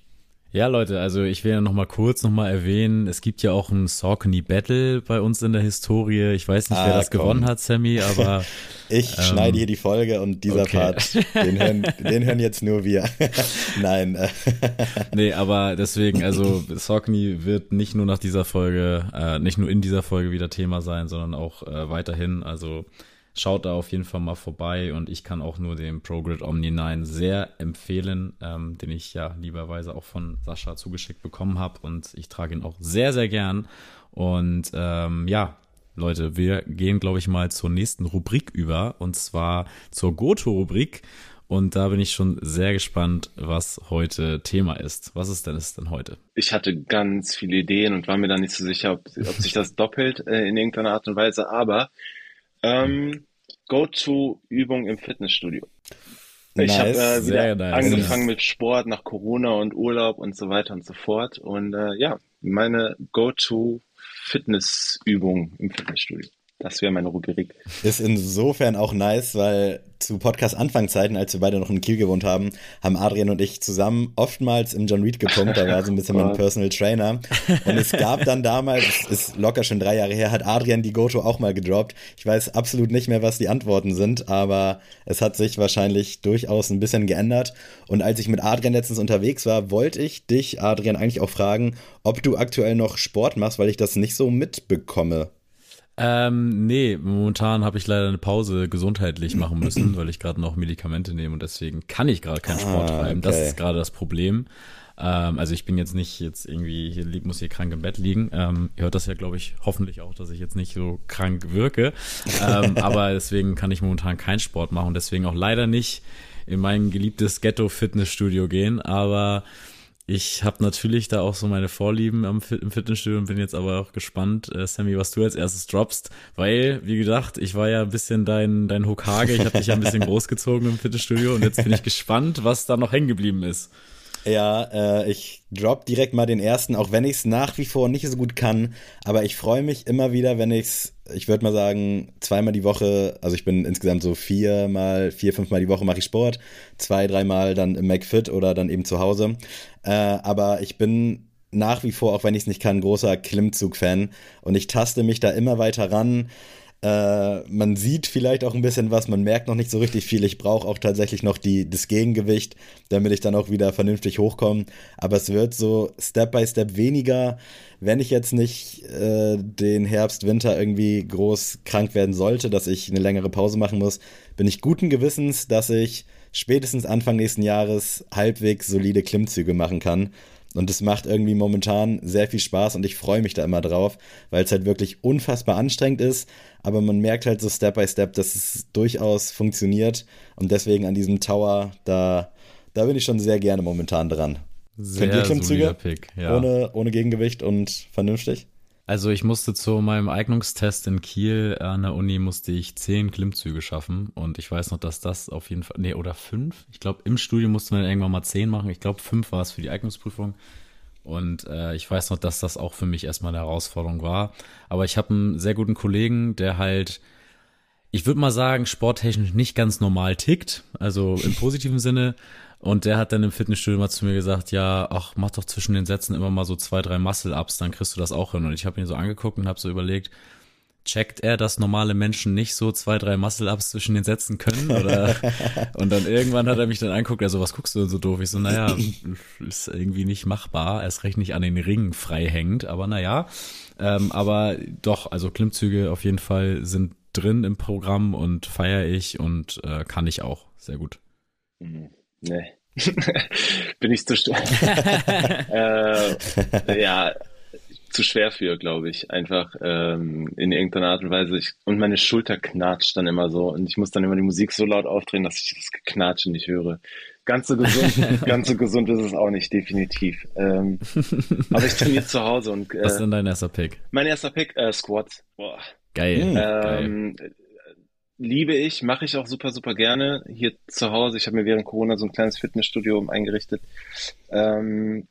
Ja, Leute, also ich will ja noch mal kurz noch mal erwähnen, es gibt ja auch ein Saucony Battle bei uns in der Historie. Ich weiß nicht, ah, wer das komm. gewonnen hat, Sammy, aber [laughs] ich ähm, schneide hier die Folge und dieser okay. Part, den hören, den hören jetzt nur wir. [laughs] Nein. [laughs] nee, aber deswegen, also Saucony wird nicht nur nach dieser Folge, äh, nicht nur in dieser Folge wieder Thema sein, sondern auch äh, weiterhin. Also Schaut da auf jeden Fall mal vorbei und ich kann auch nur den ProGrid Omni 9 sehr empfehlen, ähm, den ich ja lieberweise auch von Sascha zugeschickt bekommen habe und ich trage ihn auch sehr, sehr gern. Und ähm, ja, Leute, wir gehen, glaube ich, mal zur nächsten Rubrik über und zwar zur Goto-Rubrik. Und da bin ich schon sehr gespannt, was heute Thema ist. Was ist denn es denn heute? Ich hatte ganz viele Ideen und war mir da nicht so sicher, ob, ob sich das [laughs] doppelt äh, in irgendeiner Art und Weise. Aber ähm, Go-To-Übung im Fitnessstudio. Ich nice, habe äh, wieder nice. angefangen mit Sport nach Corona und Urlaub und so weiter und so fort. Und äh, ja, meine Go-To-Fitnessübung im Fitnessstudio. Das wäre meine Rubrik. Ist insofern auch nice, weil zu Podcast-Anfangzeiten, als wir beide noch in Kiel gewohnt haben, haben Adrian und ich zusammen oftmals im John Reed gepumpt. Da war so ein bisschen mein [laughs] Personal Trainer. Und es gab dann damals, ist locker schon drei Jahre her, hat Adrian die Goto auch mal gedroppt. Ich weiß absolut nicht mehr, was die Antworten sind, aber es hat sich wahrscheinlich durchaus ein bisschen geändert. Und als ich mit Adrian letztens unterwegs war, wollte ich dich, Adrian, eigentlich auch fragen, ob du aktuell noch Sport machst, weil ich das nicht so mitbekomme. Ähm, nee, momentan habe ich leider eine Pause gesundheitlich machen müssen, [clears throat] weil ich gerade noch Medikamente nehme und deswegen kann ich gerade keinen Sport ah, treiben. Okay. Das ist gerade das Problem. Ähm, also ich bin jetzt nicht jetzt irgendwie, hier muss hier krank im Bett liegen. Ähm, ihr hört das ja, glaube ich, hoffentlich auch, dass ich jetzt nicht so krank wirke. ähm, [laughs] aber deswegen kann ich momentan keinen Sport machen und deswegen auch leider nicht in mein geliebtes Ghetto-Fitnessstudio gehen. Aber ich habe natürlich da auch so meine Vorlieben am im Fitnessstudio und bin jetzt aber auch gespannt, äh, Sammy, was du als erstes droppst, weil, wie gesagt, ich war ja ein bisschen dein, dein Hokage, ich habe dich ja ein bisschen [laughs] großgezogen im Fitnessstudio und jetzt bin ich gespannt, was da noch hängen geblieben ist. Ja, äh, ich drop direkt mal den ersten, auch wenn ich es nach wie vor nicht so gut kann. Aber ich freue mich immer wieder, wenn ich es, ich würde mal sagen, zweimal die Woche, also ich bin insgesamt so viermal, vier, fünfmal die Woche mache ich Sport, zwei, dreimal dann im McFit oder dann eben zu Hause. Äh, aber ich bin nach wie vor, auch wenn ich es nicht kann, großer Klimmzug-Fan und ich taste mich da immer weiter ran Äh, man sieht vielleicht auch ein bisschen was, man merkt noch nicht so richtig viel. Ich brauche auch tatsächlich noch die, das Gegengewicht, damit ich dann auch wieder vernünftig hochkomme. Aber es wird so Step by Step weniger. Wenn ich jetzt nicht äh, den Herbst, Winter irgendwie groß krank werden sollte, dass ich eine längere Pause machen muss, bin ich guten Gewissens, dass ich spätestens Anfang nächsten Jahres halbwegs solide Klimmzüge machen kann. Und es macht irgendwie momentan sehr viel Spaß und ich freue mich da immer drauf, weil es halt wirklich unfassbar anstrengend ist. Aber man merkt halt so Step by Step, dass es durchaus funktioniert. Und deswegen an diesem Tower, da, da bin ich schon sehr gerne momentan dran. Sehr Könnt ihr Klimmzüge? Pick, ja. ohne, ohne Gegengewicht und vernünftig? Also ich musste zu meinem Eignungstest in Kiel an der Uni musste ich zehn Klimmzüge schaffen und ich weiß noch, dass das auf jeden Fall, nee, oder fünf. Ich glaube, im Studium musste man irgendwann mal zehn machen. Ich glaube, fünf war es für die Eignungsprüfung. Und äh, ich weiß noch, dass das auch für mich erstmal eine Herausforderung war. Aber ich habe einen sehr guten Kollegen, der halt, ich würde mal sagen, sporttechnisch nicht ganz normal tickt, also im positiven Sinne. Und der hat dann im Fitnessstudio mal zu mir gesagt, ja, ach, mach doch zwischen den Sätzen immer mal so zwei, drei Muscle-Ups, dann kriegst du das auch hin. Und ich habe ihn so angeguckt und habe so überlegt, checkt er, dass normale Menschen nicht so zwei, drei Muscle-Ups zwischen den Sätzen können? Oder [laughs] und dann irgendwann hat er mich dann angeguckt, also was guckst du denn so doof? Ich so, naja, ist irgendwie nicht machbar, erst recht nicht an den Ringen frei hängt, aber naja. Ähm, aber doch, also Klimmzüge auf jeden Fall sind drin im Programm und feiere ich und äh, kann ich auch. Sehr gut. Mhm. Nee. [laughs] Bin ich zu schwer. [laughs] äh, ja, zu schwer für, glaube ich. Einfach ähm, in irgendeiner Art und Weise. Ich, und meine Schulter knatscht dann immer so. Und ich muss dann immer die Musik so laut aufdrehen, dass ich das Knatschen nicht höre. Ganz so gesund, [laughs] ganz so gesund ist es auch nicht, definitiv. Ähm, aber ich trainiere zu Hause und. Äh, Was ist denn dein erster Pick? Mein erster Pick, äh, Squats. Boah. Geil. Ähm, geil liebe ich, mache ich auch super, super gerne hier zu Hause. Ich habe mir während Corona so ein kleines Fitnessstudio eingerichtet. Ähm,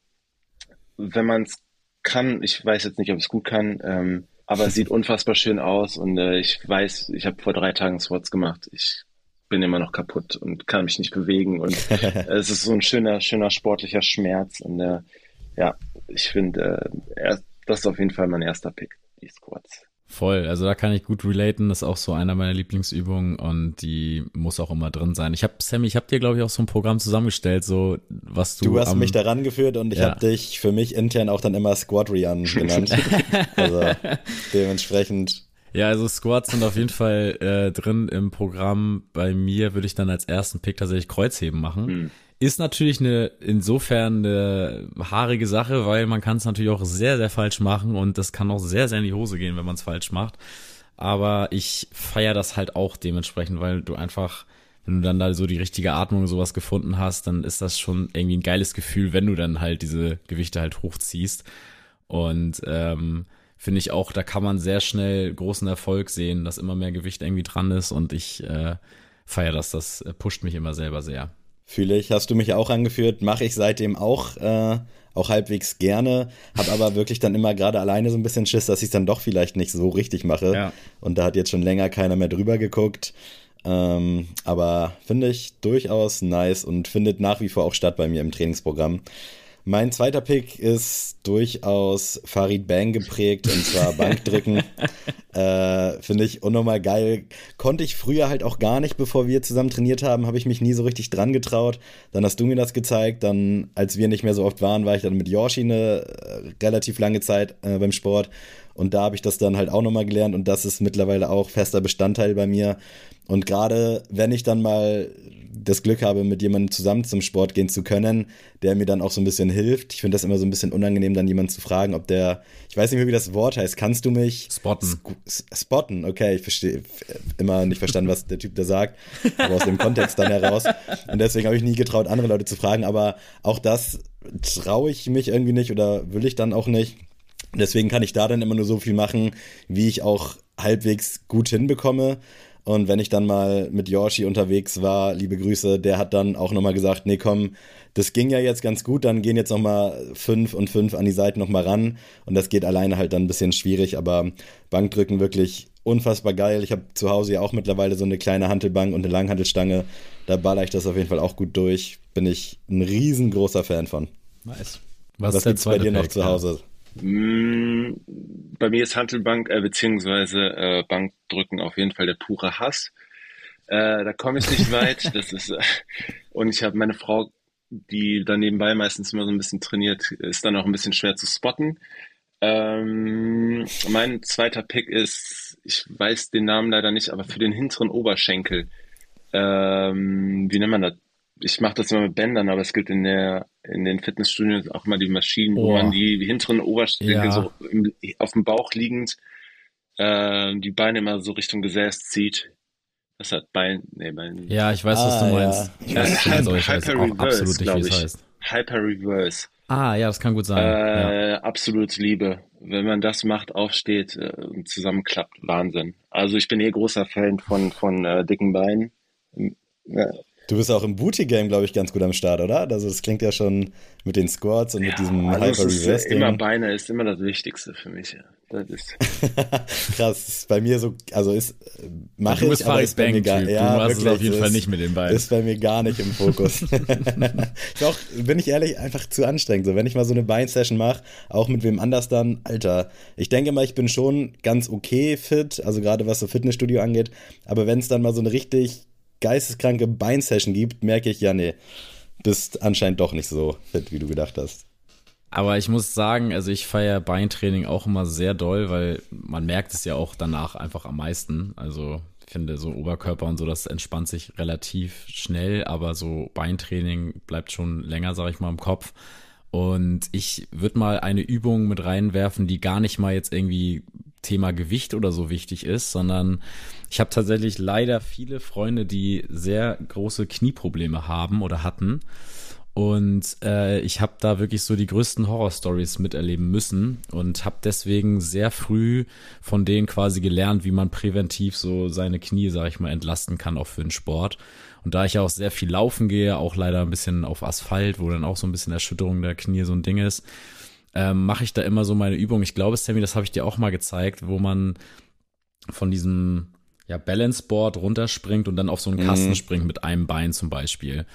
wenn man es kann, ich weiß jetzt nicht, ob ich es gut kann, ähm, aber es sieht [laughs] unfassbar schön aus und äh, ich weiß, ich habe vor drei Tagen Squats gemacht. Ich bin immer noch kaputt und kann mich nicht bewegen und äh, [laughs] es ist so ein schöner, schöner sportlicher Schmerz und äh, ja, ich finde, äh, das ist auf jeden Fall mein erster Pick, die Squats. Voll, also da kann ich gut relaten, das ist auch so einer meiner Lieblingsübungen und die muss auch immer drin sein. Ich habe Sammy, ich habe dir glaube ich auch so ein Programm zusammengestellt, so was du Du hast mich daran geführt und ich ja. habe dich für mich intern auch dann immer Squadrian genannt. [laughs] also dementsprechend ja, also Squats sind auf jeden Fall äh, drin im Programm. Bei mir würde ich dann als ersten Pick tatsächlich Kreuzheben machen. Hm. Ist natürlich eine insofern eine haarige Sache, weil man kann es natürlich auch sehr, sehr falsch machen und das kann auch sehr, sehr in die Hose gehen, wenn man es falsch macht. Aber ich feiere das halt auch dementsprechend, weil du einfach, wenn du dann da so die richtige Atmung und sowas gefunden hast, dann ist das schon irgendwie ein geiles Gefühl, wenn du dann halt diese Gewichte halt hochziehst. Und ähm, finde ich auch, da kann man sehr schnell großen Erfolg sehen, dass immer mehr Gewicht irgendwie dran ist und ich äh, feiere das. Das pusht mich immer selber sehr. Fühle ich. Hast du mich auch angeführt, mache ich seitdem auch, äh, auch halbwegs gerne, habe aber [laughs] wirklich dann immer gerade alleine so ein bisschen Schiss, dass ich es dann doch vielleicht nicht so richtig mache. Ja. Und da hat jetzt schon länger keiner mehr drüber geguckt. Ähm, aber finde ich durchaus nice und findet nach wie vor auch statt bei mir im Trainingsprogramm. Mein zweiter Pick ist durchaus Farid Bang geprägt und zwar Bankdrücken. [laughs] äh, Finde ich unnormal geil. Konnte ich früher halt auch gar nicht, bevor wir zusammen trainiert haben, habe ich mich nie so richtig dran getraut. Dann hast du mir das gezeigt. Dann, als wir nicht mehr so oft waren, war ich dann mit Yoshi eine äh, relativ lange Zeit äh, beim Sport. Und da habe ich das dann halt auch nochmal gelernt und das ist mittlerweile auch fester Bestandteil bei mir. Und gerade wenn ich dann mal das Glück habe, mit jemandem zusammen zum Sport gehen zu können, der mir dann auch so ein bisschen hilft. Ich finde das immer so ein bisschen unangenehm, dann jemanden zu fragen, ob der, ich weiß nicht mehr, wie das Wort heißt, kannst du mich spotten? Spotten, okay, ich verstehe immer nicht verstanden, was der Typ da sagt, aber aus dem Kontext dann heraus. Und deswegen habe ich nie getraut, andere Leute zu fragen, aber auch das traue ich mich irgendwie nicht oder will ich dann auch nicht. Deswegen kann ich da dann immer nur so viel machen, wie ich auch halbwegs gut hinbekomme. Und wenn ich dann mal mit Yoshi unterwegs war, liebe Grüße, der hat dann auch nochmal gesagt, nee, komm, das ging ja jetzt ganz gut, dann gehen jetzt nochmal fünf und fünf an die Seite nochmal ran. Und das geht alleine halt dann ein bisschen schwierig, aber Bankdrücken wirklich unfassbar geil. Ich habe zu Hause ja auch mittlerweile so eine kleine Hantelbank und eine Langhantelstange. Da baller ich das auf jeden Fall auch gut durch. Bin ich ein riesengroßer Fan von. Nice. Was, Was gibt's bei dir noch zu Hause? Mm, bei mir ist Handelbank äh, beziehungsweise äh, Bankdrücken auf jeden Fall der pure Hass. Äh, da komme ich nicht [laughs] weit. Das ist äh, und ich habe meine Frau, die da nebenbei meistens immer so ein bisschen trainiert, ist dann auch ein bisschen schwer zu spotten. Ähm, mein zweiter Pick ist, ich weiß den Namen leider nicht, aber für den hinteren Oberschenkel. Ähm, wie nennt man das? Ich mache das immer mit Bändern, aber es gibt in der in den Fitnessstudios auch immer die Maschinen, wo man die hinteren Oberschenkel ja. so im, auf dem Bauch liegend äh, die Beine immer so Richtung Gesäß zieht. Das hat Bein, nee, Bein. Ja, ich weiß, ah, was du meinst. Ja. Ich weiß, aber ich weiß auch absolut nicht, wie es heißt. Hyper Reverse. Ah, ja, das kann gut sein. Äh, ja. Absolut Liebe. Wenn man das macht, aufsteht äh, und zusammenklappt, Wahnsinn. Also ich bin eh großer Fan von, von äh, dicken Beinen. Du bist auch im Booty-Game, glaube ich, ganz gut am Start, oder? Also das klingt ja schon mit den Squats und ja, mit diesem also Hyper-Reverse. Immer Beine ist immer das Wichtigste für mich. Ja. Das ist [laughs] krass. Ist bei mir so, also ist mache ich, aber ist bei mir gar, ja, du wirklich, es auf jeden Fall nicht mit den Beinen. Ist bei mir gar nicht im Fokus. [laughs] Doch, bin ich ehrlich, einfach zu anstrengend. So, wenn ich mal so eine Bein-Session mache, auch mit wem anders dann, Alter, ich denke mal, ich bin schon ganz okay fit, also gerade was so Fitnessstudio angeht, aber wenn es dann mal so eine richtig geisteskranke Beinsession gibt, merke ich, ja, nee, bist anscheinend doch nicht so fit, wie du gedacht hast. Aber ich muss sagen, also ich feiere Beintraining auch immer sehr doll, weil man merkt es ja auch danach einfach am meisten. Also ich finde so Oberkörper und so, das entspannt sich relativ schnell, aber so Beintraining bleibt schon länger, sage ich mal, im Kopf. Und ich würde mal eine Übung mit reinwerfen, die gar nicht mal jetzt irgendwie Thema Gewicht oder so wichtig ist, sondern ich habe tatsächlich leider viele Freunde, die sehr große Knieprobleme haben oder hatten. Und äh, ich habe da wirklich so die größten Horror-Stories miterleben müssen und habe deswegen sehr früh von denen quasi gelernt, wie man präventiv so seine Knie, sag ich mal, entlasten kann, auch für den Sport. Und da ich ja auch sehr viel laufen gehe, auch leider ein bisschen auf Asphalt, wo dann auch so ein bisschen Erschütterung der Knie so ein Ding ist, ähm, mache ich da immer so meine Übung. Ich glaube, Sammy, das habe ich dir auch mal gezeigt, wo man von diesem ja, Balance Board runterspringt und dann auf so einen Kasten mhm. springt mit einem Bein zum Beispiel.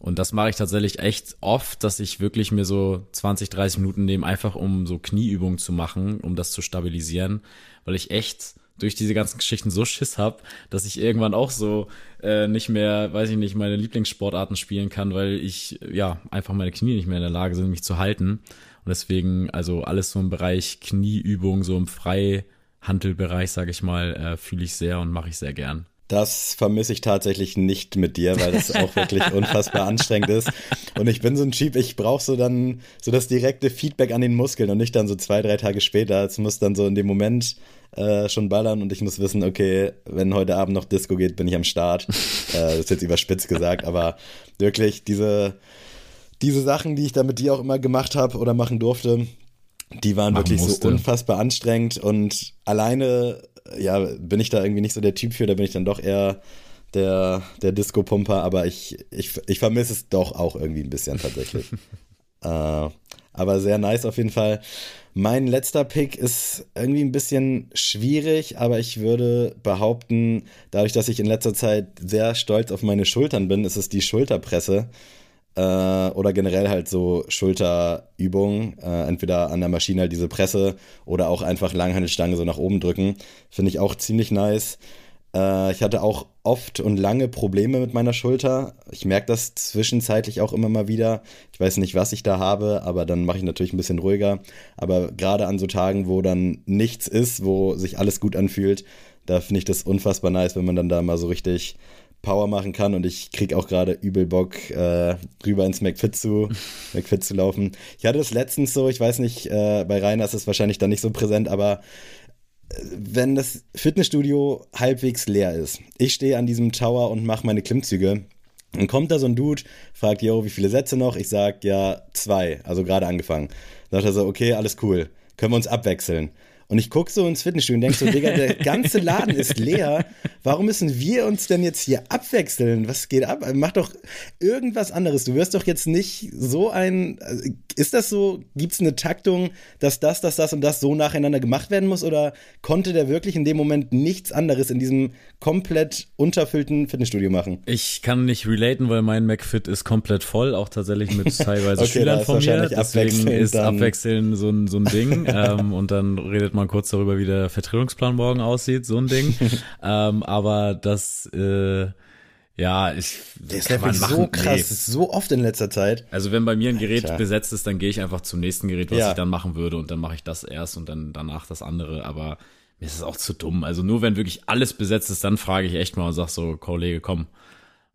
Und das mache ich tatsächlich echt oft, dass ich wirklich mir so 20, 30 Minuten nehme, einfach um so Knieübungen zu machen, um das zu stabilisieren, weil ich echt durch diese ganzen Geschichten so Schiss hab, dass ich irgendwann auch so äh, nicht mehr, weiß ich nicht, meine Lieblingssportarten spielen kann, weil ich ja einfach meine Knie nicht mehr in der Lage sind, mich zu halten. Und deswegen, also alles so im Bereich Knieübung, so im Freihandelbereich, sage ich mal, äh, fühle ich sehr und mache ich sehr gern. Das vermisse ich tatsächlich nicht mit dir, weil das auch wirklich [laughs] unfassbar anstrengend ist. Und ich bin so ein Typ, ich brauche so dann so das direkte Feedback an den Muskeln und nicht dann so zwei, drei Tage später. Es muss dann so in dem Moment äh, schon ballern und ich muss wissen, okay, wenn heute Abend noch Disco geht, bin ich am Start. [laughs] äh, das ist jetzt überspitzt gesagt, aber wirklich diese, diese Sachen, die ich da mit dir auch immer gemacht habe oder machen durfte, die waren wirklich musste. so unfassbar anstrengend und alleine, ja, bin ich da irgendwie nicht so der Typ für, da bin ich dann doch eher der, der Disco-Pumper, aber ich, ich, ich vermisse es doch auch irgendwie ein bisschen tatsächlich. [laughs] äh, aber sehr nice auf jeden Fall. Mein letzter Pick ist irgendwie ein bisschen schwierig, aber ich würde behaupten, dadurch, dass ich in letzter Zeit sehr stolz auf meine Schultern bin, ist es die Schulterpresse äh, oder generell halt so Schulterübungen, äh, entweder an der Maschine halt diese Presse oder auch einfach Langhandelstange so nach oben drücken, finde ich auch ziemlich nice. Äh, ich hatte auch oft und lange Probleme mit meiner Schulter. Ich merke das zwischenzeitlich auch immer mal wieder. Ich weiß nicht, was ich da habe, aber dann mache ich natürlich ein bisschen ruhiger. Aber gerade an so Tagen, wo dann nichts ist, wo sich alles gut anfühlt, da finde ich das unfassbar nice, wenn man dann da mal so richtig Power machen kann und ich krieg auch gerade übel Bock, äh, rüber ins McFit zu, [laughs] McFit zu laufen. Ich hatte das letztens so, ich weiß nicht, äh, bei Rainer ist es wahrscheinlich dann nicht so präsent, aber äh, wenn das Fitnessstudio halbwegs leer ist, ich stehe an diesem Tower und mache meine Klimmzüge, dann kommt da so ein Dude, fragt, yo, wie viele Sätze noch? Ich sag, ja, zwei, also gerade angefangen. Dann sagt er so, okay, alles cool, können wir uns abwechseln. Und ich gucke so ins Fitnessstudio und denke so, Digga, der ganze Laden ist leer. Warum müssen wir uns denn jetzt hier abwechseln? Was geht ab? Mach doch irgendwas anderes. Du wirst doch jetzt nicht so ein, also ist das so, gibt es eine Taktung, dass das, das, das und das so nacheinander gemacht werden muss? Oder konnte der wirklich in dem Moment nichts anderes in diesem komplett unterfüllten Fitnessstudio machen? Ich kann nicht relaten, weil mein McFit ist komplett voll, auch tatsächlich mit [laughs] teilweise Okay, Schülern von mir. Deswegen ist abwechselnd so ein, so ein Ding. [laughs] ähm, und dann redet man kurz darüber, wie der Vertretungsplan morgen aussieht, so ein Ding. [laughs] ähm, aber das, äh, ja, ich, ist kann man wirklich so machen. krass, Nee. so oft in letzter Zeit. Also wenn bei mir ein Gerät Alter. besetzt ist, dann gehe ich einfach zum nächsten Gerät, was Ja. ich dann machen würde und dann mache ich das erst und dann danach das andere. Aber mir ist es auch zu dumm. Also nur wenn wirklich alles besetzt ist, dann frage ich echt mal und sag so, Kollege, komm,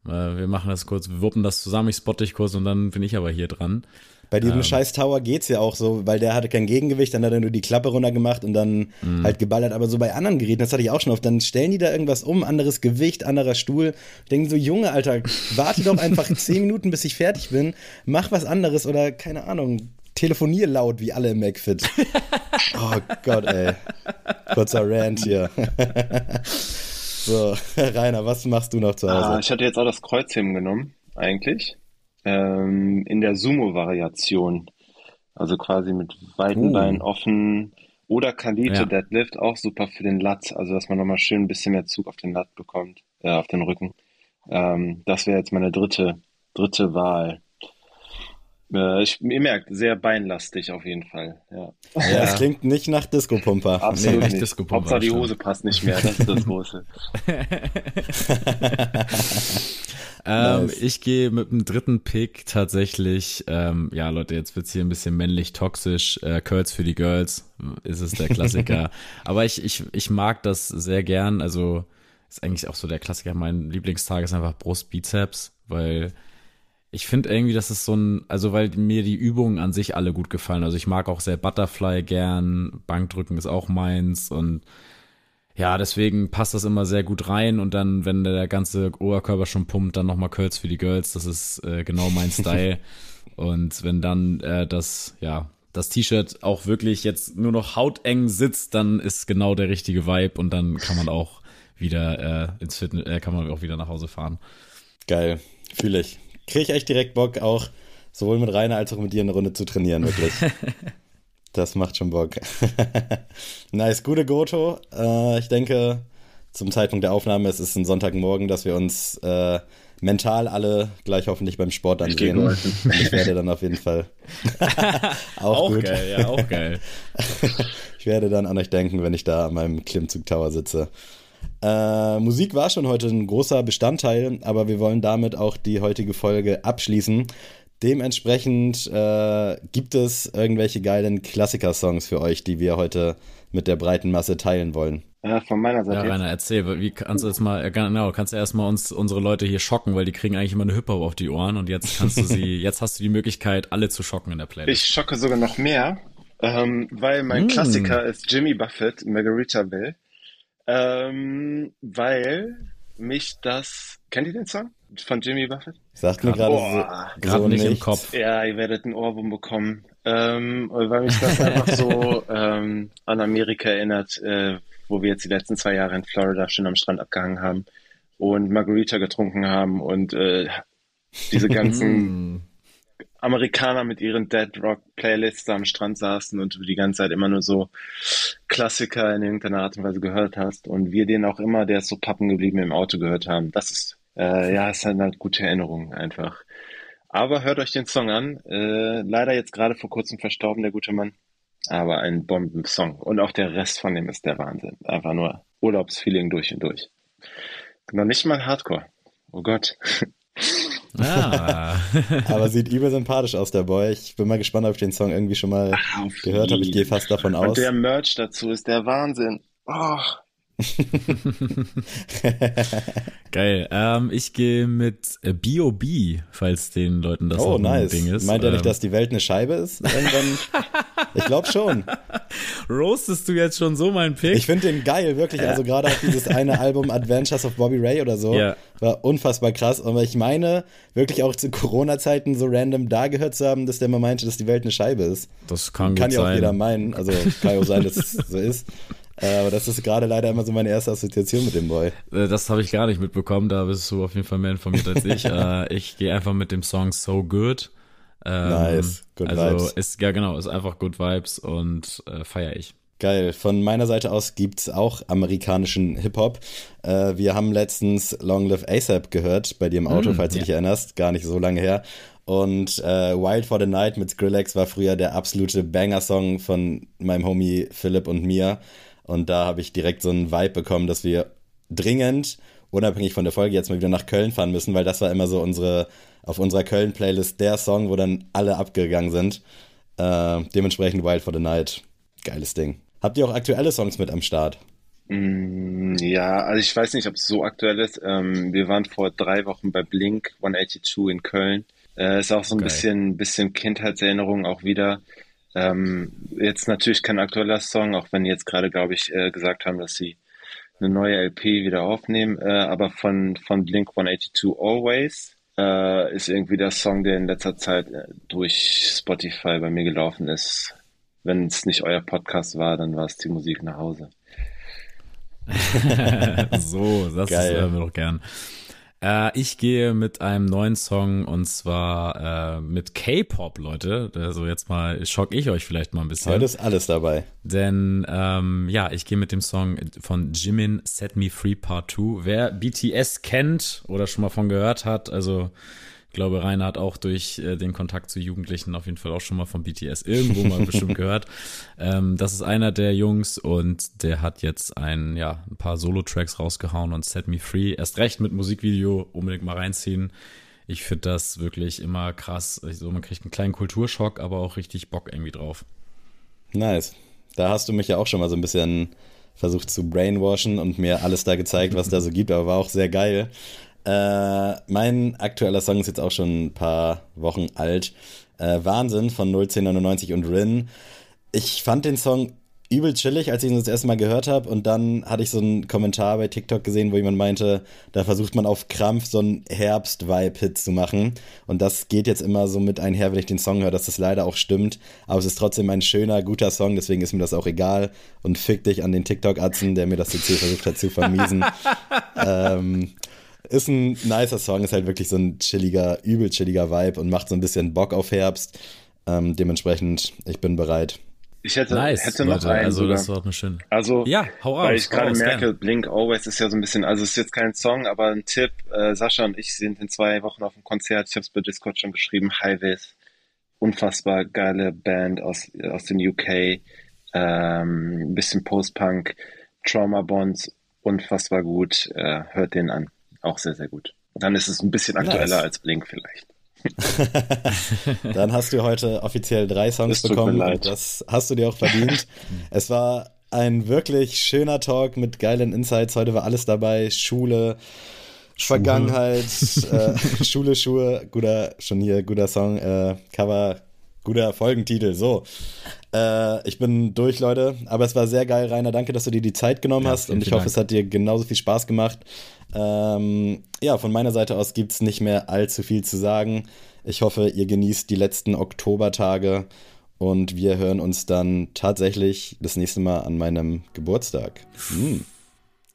äh, wir machen das kurz, wir wuppen das zusammen, ich spotte dich kurz und dann bin ich aber hier dran. Bei Ähm. diesem scheiß Tower geht's ja auch so, weil der hatte kein Gegengewicht, dann hat er nur die Klappe runtergemacht und dann Mhm. halt geballert. Aber so bei anderen Geräten, das hatte ich auch schon oft, dann stellen die da irgendwas um, anderes Gewicht, anderer Stuhl. Ich denke so, Junge, Alter, warte doch einfach [laughs] zehn Minuten, bis ich fertig bin, mach was anderes oder keine Ahnung, telefonier laut wie alle im McFit. [laughs] Oh Gott, ey. Kurzer Rant hier. [laughs] so, Rainer, was machst du noch zu Hause? Ah, ich hatte jetzt auch das Kreuzheben genommen, eigentlich. Ähm, in der Sumo-Variation. Also quasi mit weiten Uh. Beinen offen. Oder Kalite Ja. Deadlift, auch super für den Lat. Also, dass man nochmal schön ein bisschen mehr Zug auf den Lat bekommt, äh, auf den Rücken. Ähm, das wäre jetzt meine dritte, dritte Wahl. Äh, ich, ihr merkt, sehr beinlastig auf jeden Fall. Ja, Ja, das klingt nicht nach Disco-Pumper. absolut echt nicht. Disco-Pumper, Hauptsache die. Hose passt nicht mehr, das ist das Große. [laughs] [laughs] [laughs] Ähm, Nice. Ich gehe mit dem dritten Pick tatsächlich, ähm, ja Leute, jetzt wird's hier ein bisschen männlich toxisch, äh, Curls für die Girls, ist es der Klassiker. [laughs] Aber ich, ich, ich mag das sehr gern, also ist eigentlich auch so der Klassiker, mein Lieblingstag ist einfach Brust, Bizeps, weil ich finde irgendwie, das ist so ein, also weil mir die Übungen an sich alle gut gefallen. Also ich mag auch sehr Butterfly gern, Bankdrücken ist auch meins und ja, deswegen passt das immer sehr gut rein und dann, wenn der ganze Oberkörper schon pumpt, dann nochmal Curls für die Girls, das ist äh, genau mein [laughs] Style. und wenn dann äh, das, ja, das T-Shirt auch wirklich jetzt nur noch hauteng sitzt, dann ist genau der richtige Vibe und dann kann man auch wieder äh, ins Fitness, äh, kann man auch wieder nach Hause fahren. Geil, fühle ich. Kriege ich echt direkt Bock, auch sowohl mit Rainer als auch mit dir eine Runde zu trainieren, wirklich. [laughs] das macht schon Bock. [laughs] nice, gute Goto. Äh, ich denke, zum Zeitpunkt der Aufnahme, es ist ein Sonntagmorgen, dass wir uns äh, mental alle gleich hoffentlich beim Sport ansehen. geholfen. Ich werde dann auf jeden Fall [laughs] auch, gut. geil, ja, auch geil. [laughs] Ich werde dann an euch denken, wenn ich da an meinem Klimmzug Tower sitze. Äh, Musik war schon heute ein großer Bestandteil, aber wir wollen damit auch die heutige Folge abschließen. Dementsprechend äh, gibt es irgendwelche geilen Klassiker-Songs für euch, die wir heute mit der breiten Masse teilen wollen. Ja, von meiner Ja, Seite jetzt. Rainer, erzähl, wie kannst du jetzt mal, äh, genau, kannst du erstmal uns, unsere Leute hier schocken, weil die kriegen eigentlich immer eine Hip-Hop auf die Ohren und jetzt kannst du sie, [laughs] jetzt hast du die Möglichkeit, alle zu schocken in der Playlist. Ich schocke sogar noch mehr, ähm, weil mein Mm. Klassiker ist Jimmy Buffett, Margaritaville. Ähm, weil mich das. Kennt ihr den Song von Jimmy Buffett? Sagt mir gerade so, Gerade so nicht im. Kopf. Ja, ihr werdet einen Ohrwurm bekommen. Ähm, weil mich das einfach so [laughs] ähm, an Amerika erinnert, äh, wo wir jetzt die letzten zwei Jahre in Florida schön am Strand abgehangen haben und Margarita getrunken haben und äh, diese ganzen Hm. [laughs] Amerikaner mit ihren Dead Rock Playlists da am Strand saßen und du die ganze Zeit immer nur so Klassiker in irgendeiner Art und Weise gehört hast und wir den auch immer, der ist so pappen geblieben im Auto gehört haben. Das ist, äh, ja, ist halt eine gute Erinnerung einfach. Aber hört euch den Song an. Äh, leider jetzt gerade vor kurzem verstorben, der gute Mann. Aber ein Bombensong. Und auch der Rest von dem ist der Wahnsinn. Einfach nur Urlaubsfeeling durch und durch. Noch nicht mal Hardcore. Oh Gott. [laughs] Ah. [laughs] Aber sieht übel sympathisch aus, der Boy. Ich bin mal gespannt, ob ich den Song irgendwie schon mal Auf gehört habe. Ich gehe fast davon aus. Und der Merch dazu ist der Wahnsinn. Oh, [laughs] Geil. Ähm, ich gehe mit äh, B.O.B., falls den Leuten das oh, nice. Ding ist. Meint er nicht, Ähm, dass die Welt eine Scheibe ist? Irgendwann? ich glaube schon. [laughs] Roastest du jetzt schon so meinen Pick? Ich finde den geil, wirklich. Also gerade auch dieses eine Album Adventures of Bobby Ray oder so Ja. war unfassbar krass. Aber ich meine, wirklich auch zu Corona-Zeiten so random da gehört zu haben, dass der mal meinte, dass die Welt eine Scheibe ist. das kann, Kann ja auch jeder meinen. Also kann ja auch sein, dass es so ist. Äh, Aber das ist gerade leider immer so meine erste Assoziation mit dem Boy. Äh, Das habe ich gar nicht mitbekommen, da bist du auf jeden Fall mehr informiert als ich. [laughs] äh, ich gehe einfach mit dem Song So Good. Ähm, nice, good also vibes. ist ja genau, ist einfach Good Vibes und äh, feiere ich. Geil. Von meiner Seite aus gibt's auch amerikanischen Hip-Hop. Äh, wir haben letztens Long Live ASAP gehört bei dir im Auto, Mm, falls du dich erinnerst. Gar nicht so lange her. Und äh, Wild for the Night mit Skrillex war früher der absolute Banger-Song von meinem Homie Philipp und mir. Und da habe ich direkt so einen Vibe bekommen, dass wir dringend, unabhängig von der Folge, jetzt mal wieder nach Köln fahren müssen, weil das war immer so unsere, auf unserer Köln-Playlist der Song, wo dann alle abgegangen sind. Äh, dementsprechend Wild for the Night. Geiles Ding. Habt ihr auch aktuelle Songs mit am Start? Mm, Ja, also ich weiß nicht, ob es so aktuell ist. Ähm, wir waren vor drei Wochen bei Blink 182 in Köln. Äh, ist auch so ein Geil. bisschen, bisschen Kindheitserinnerung auch wieder. Ähm, jetzt natürlich kein aktueller Song, auch wenn die jetzt gerade, glaube ich, äh, gesagt haben, dass sie eine neue LP wieder aufnehmen. Äh, aber von, von Blink 182 Always äh, ist irgendwie der Song, der in letzter Zeit äh, durch Spotify bei mir gelaufen ist. Wenn es nicht euer Podcast war, dann war es die Musik nach Hause. [laughs] so, das Geil. hören wir doch gern. Äh, ich gehe mit einem neuen Song und zwar äh, mit K-Pop, Leute. Also jetzt mal schock ich euch vielleicht mal ein bisschen. Heute ist alles dabei. Denn ähm, ja, ich gehe mit dem Song von Jimin Set Me Free Part 2. Wer BTS kennt oder schon mal von gehört hat, also ich glaube, Rainer hat auch durch äh, den Kontakt zu Jugendlichen auf jeden Fall auch schon mal von BTS irgendwo mal bestimmt [laughs] gehört. Ähm, das ist einer der Jungs und der hat jetzt ein, ja, ein paar Solo-Tracks rausgehauen und Set Me Free. Erst recht mit Musikvideo unbedingt mal reinziehen. Ich finde das wirklich immer krass. Also man kriegt einen kleinen Kulturschock, aber auch richtig Bock irgendwie drauf. Nice. Da hast du mich ja auch schon mal so ein bisschen versucht zu brainwashen und mir alles da gezeigt, was da so gibt, aber war auch sehr geil. Äh, mein aktueller Song ist jetzt auch schon ein paar Wochen alt. Äh, Wahnsinn von 01099 und Rin. Ich fand den Song übel chillig, als ich ihn das erste Mal gehört habe. Und dann hatte ich so einen Kommentar bei TikTok gesehen, wo jemand meinte, da versucht man auf Krampf so einen Herbst-Vibe-Hit zu machen. Und das geht jetzt immer so mit einher, wenn ich den Song höre, dass das leider auch stimmt. Aber es ist trotzdem ein schöner, guter Song, deswegen ist mir das auch egal. Und fick dich an den TikTok-Atzen, der mir das jetzt hier versucht hat zu vermiesen. [laughs] ähm, ist ein nicer Song, ist halt wirklich so ein chilliger, übel chilliger Vibe und macht so ein bisschen Bock auf Herbst. Ähm, dementsprechend, ich bin bereit. Ich hätte, Nice, hätte noch Leute. einen Also sogar. das war eine schöne. Also, Ja, hau weil raus, ich hau gerade merke, gern. Blink Always ist ja so ein bisschen, also es ist jetzt kein Song, aber ein Tipp. Äh, Sascha und ich sind in zwei Wochen auf dem Konzert. Ich habe es bei Discord schon geschrieben. Highways, unfassbar geile Band aus aus den UK. Ähm, ein bisschen Post-Punk, Trauma Bonds, unfassbar gut. Äh, hört den an, auch sehr sehr gut. Dann ist es ein bisschen aktueller Nice. als Blink vielleicht. [laughs] Dann hast du heute offiziell drei Songs mir bekommen das hast du dir auch verdient. es war ein wirklich schöner Talk mit geilen Insights. Heute war alles dabei. Schule, Vergangenheit, äh, [laughs] Schule, Schuhe, guter, schon hier, guter Song, äh, Cover, guter Folgentitel. So. Äh, ich bin durch, Leute. Aber es war sehr geil, Rainer. Danke, dass du dir die Zeit genommen Ja, hast. Und ich hoffe, Dank. es hat dir genauso viel Spaß gemacht. Ähm, ja, von meiner Seite aus gibt's nicht mehr allzu viel zu sagen. Ich hoffe, ihr genießt die letzten Oktobertage und wir hören uns dann tatsächlich das nächste Mal an meinem Geburtstag. Hm.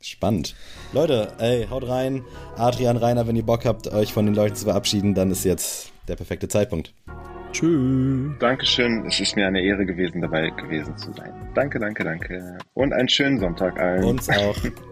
Spannend. Leute, ey, haut rein. Adrian, Rainer, wenn ihr Bock habt, euch von den Leuten zu verabschieden, dann ist jetzt der perfekte Zeitpunkt. Tschüss. Dankeschön, es ist mir eine Ehre gewesen, dabei gewesen zu sein. Danke, danke, danke. Und einen schönen Sonntag allen. Uns auch. [laughs]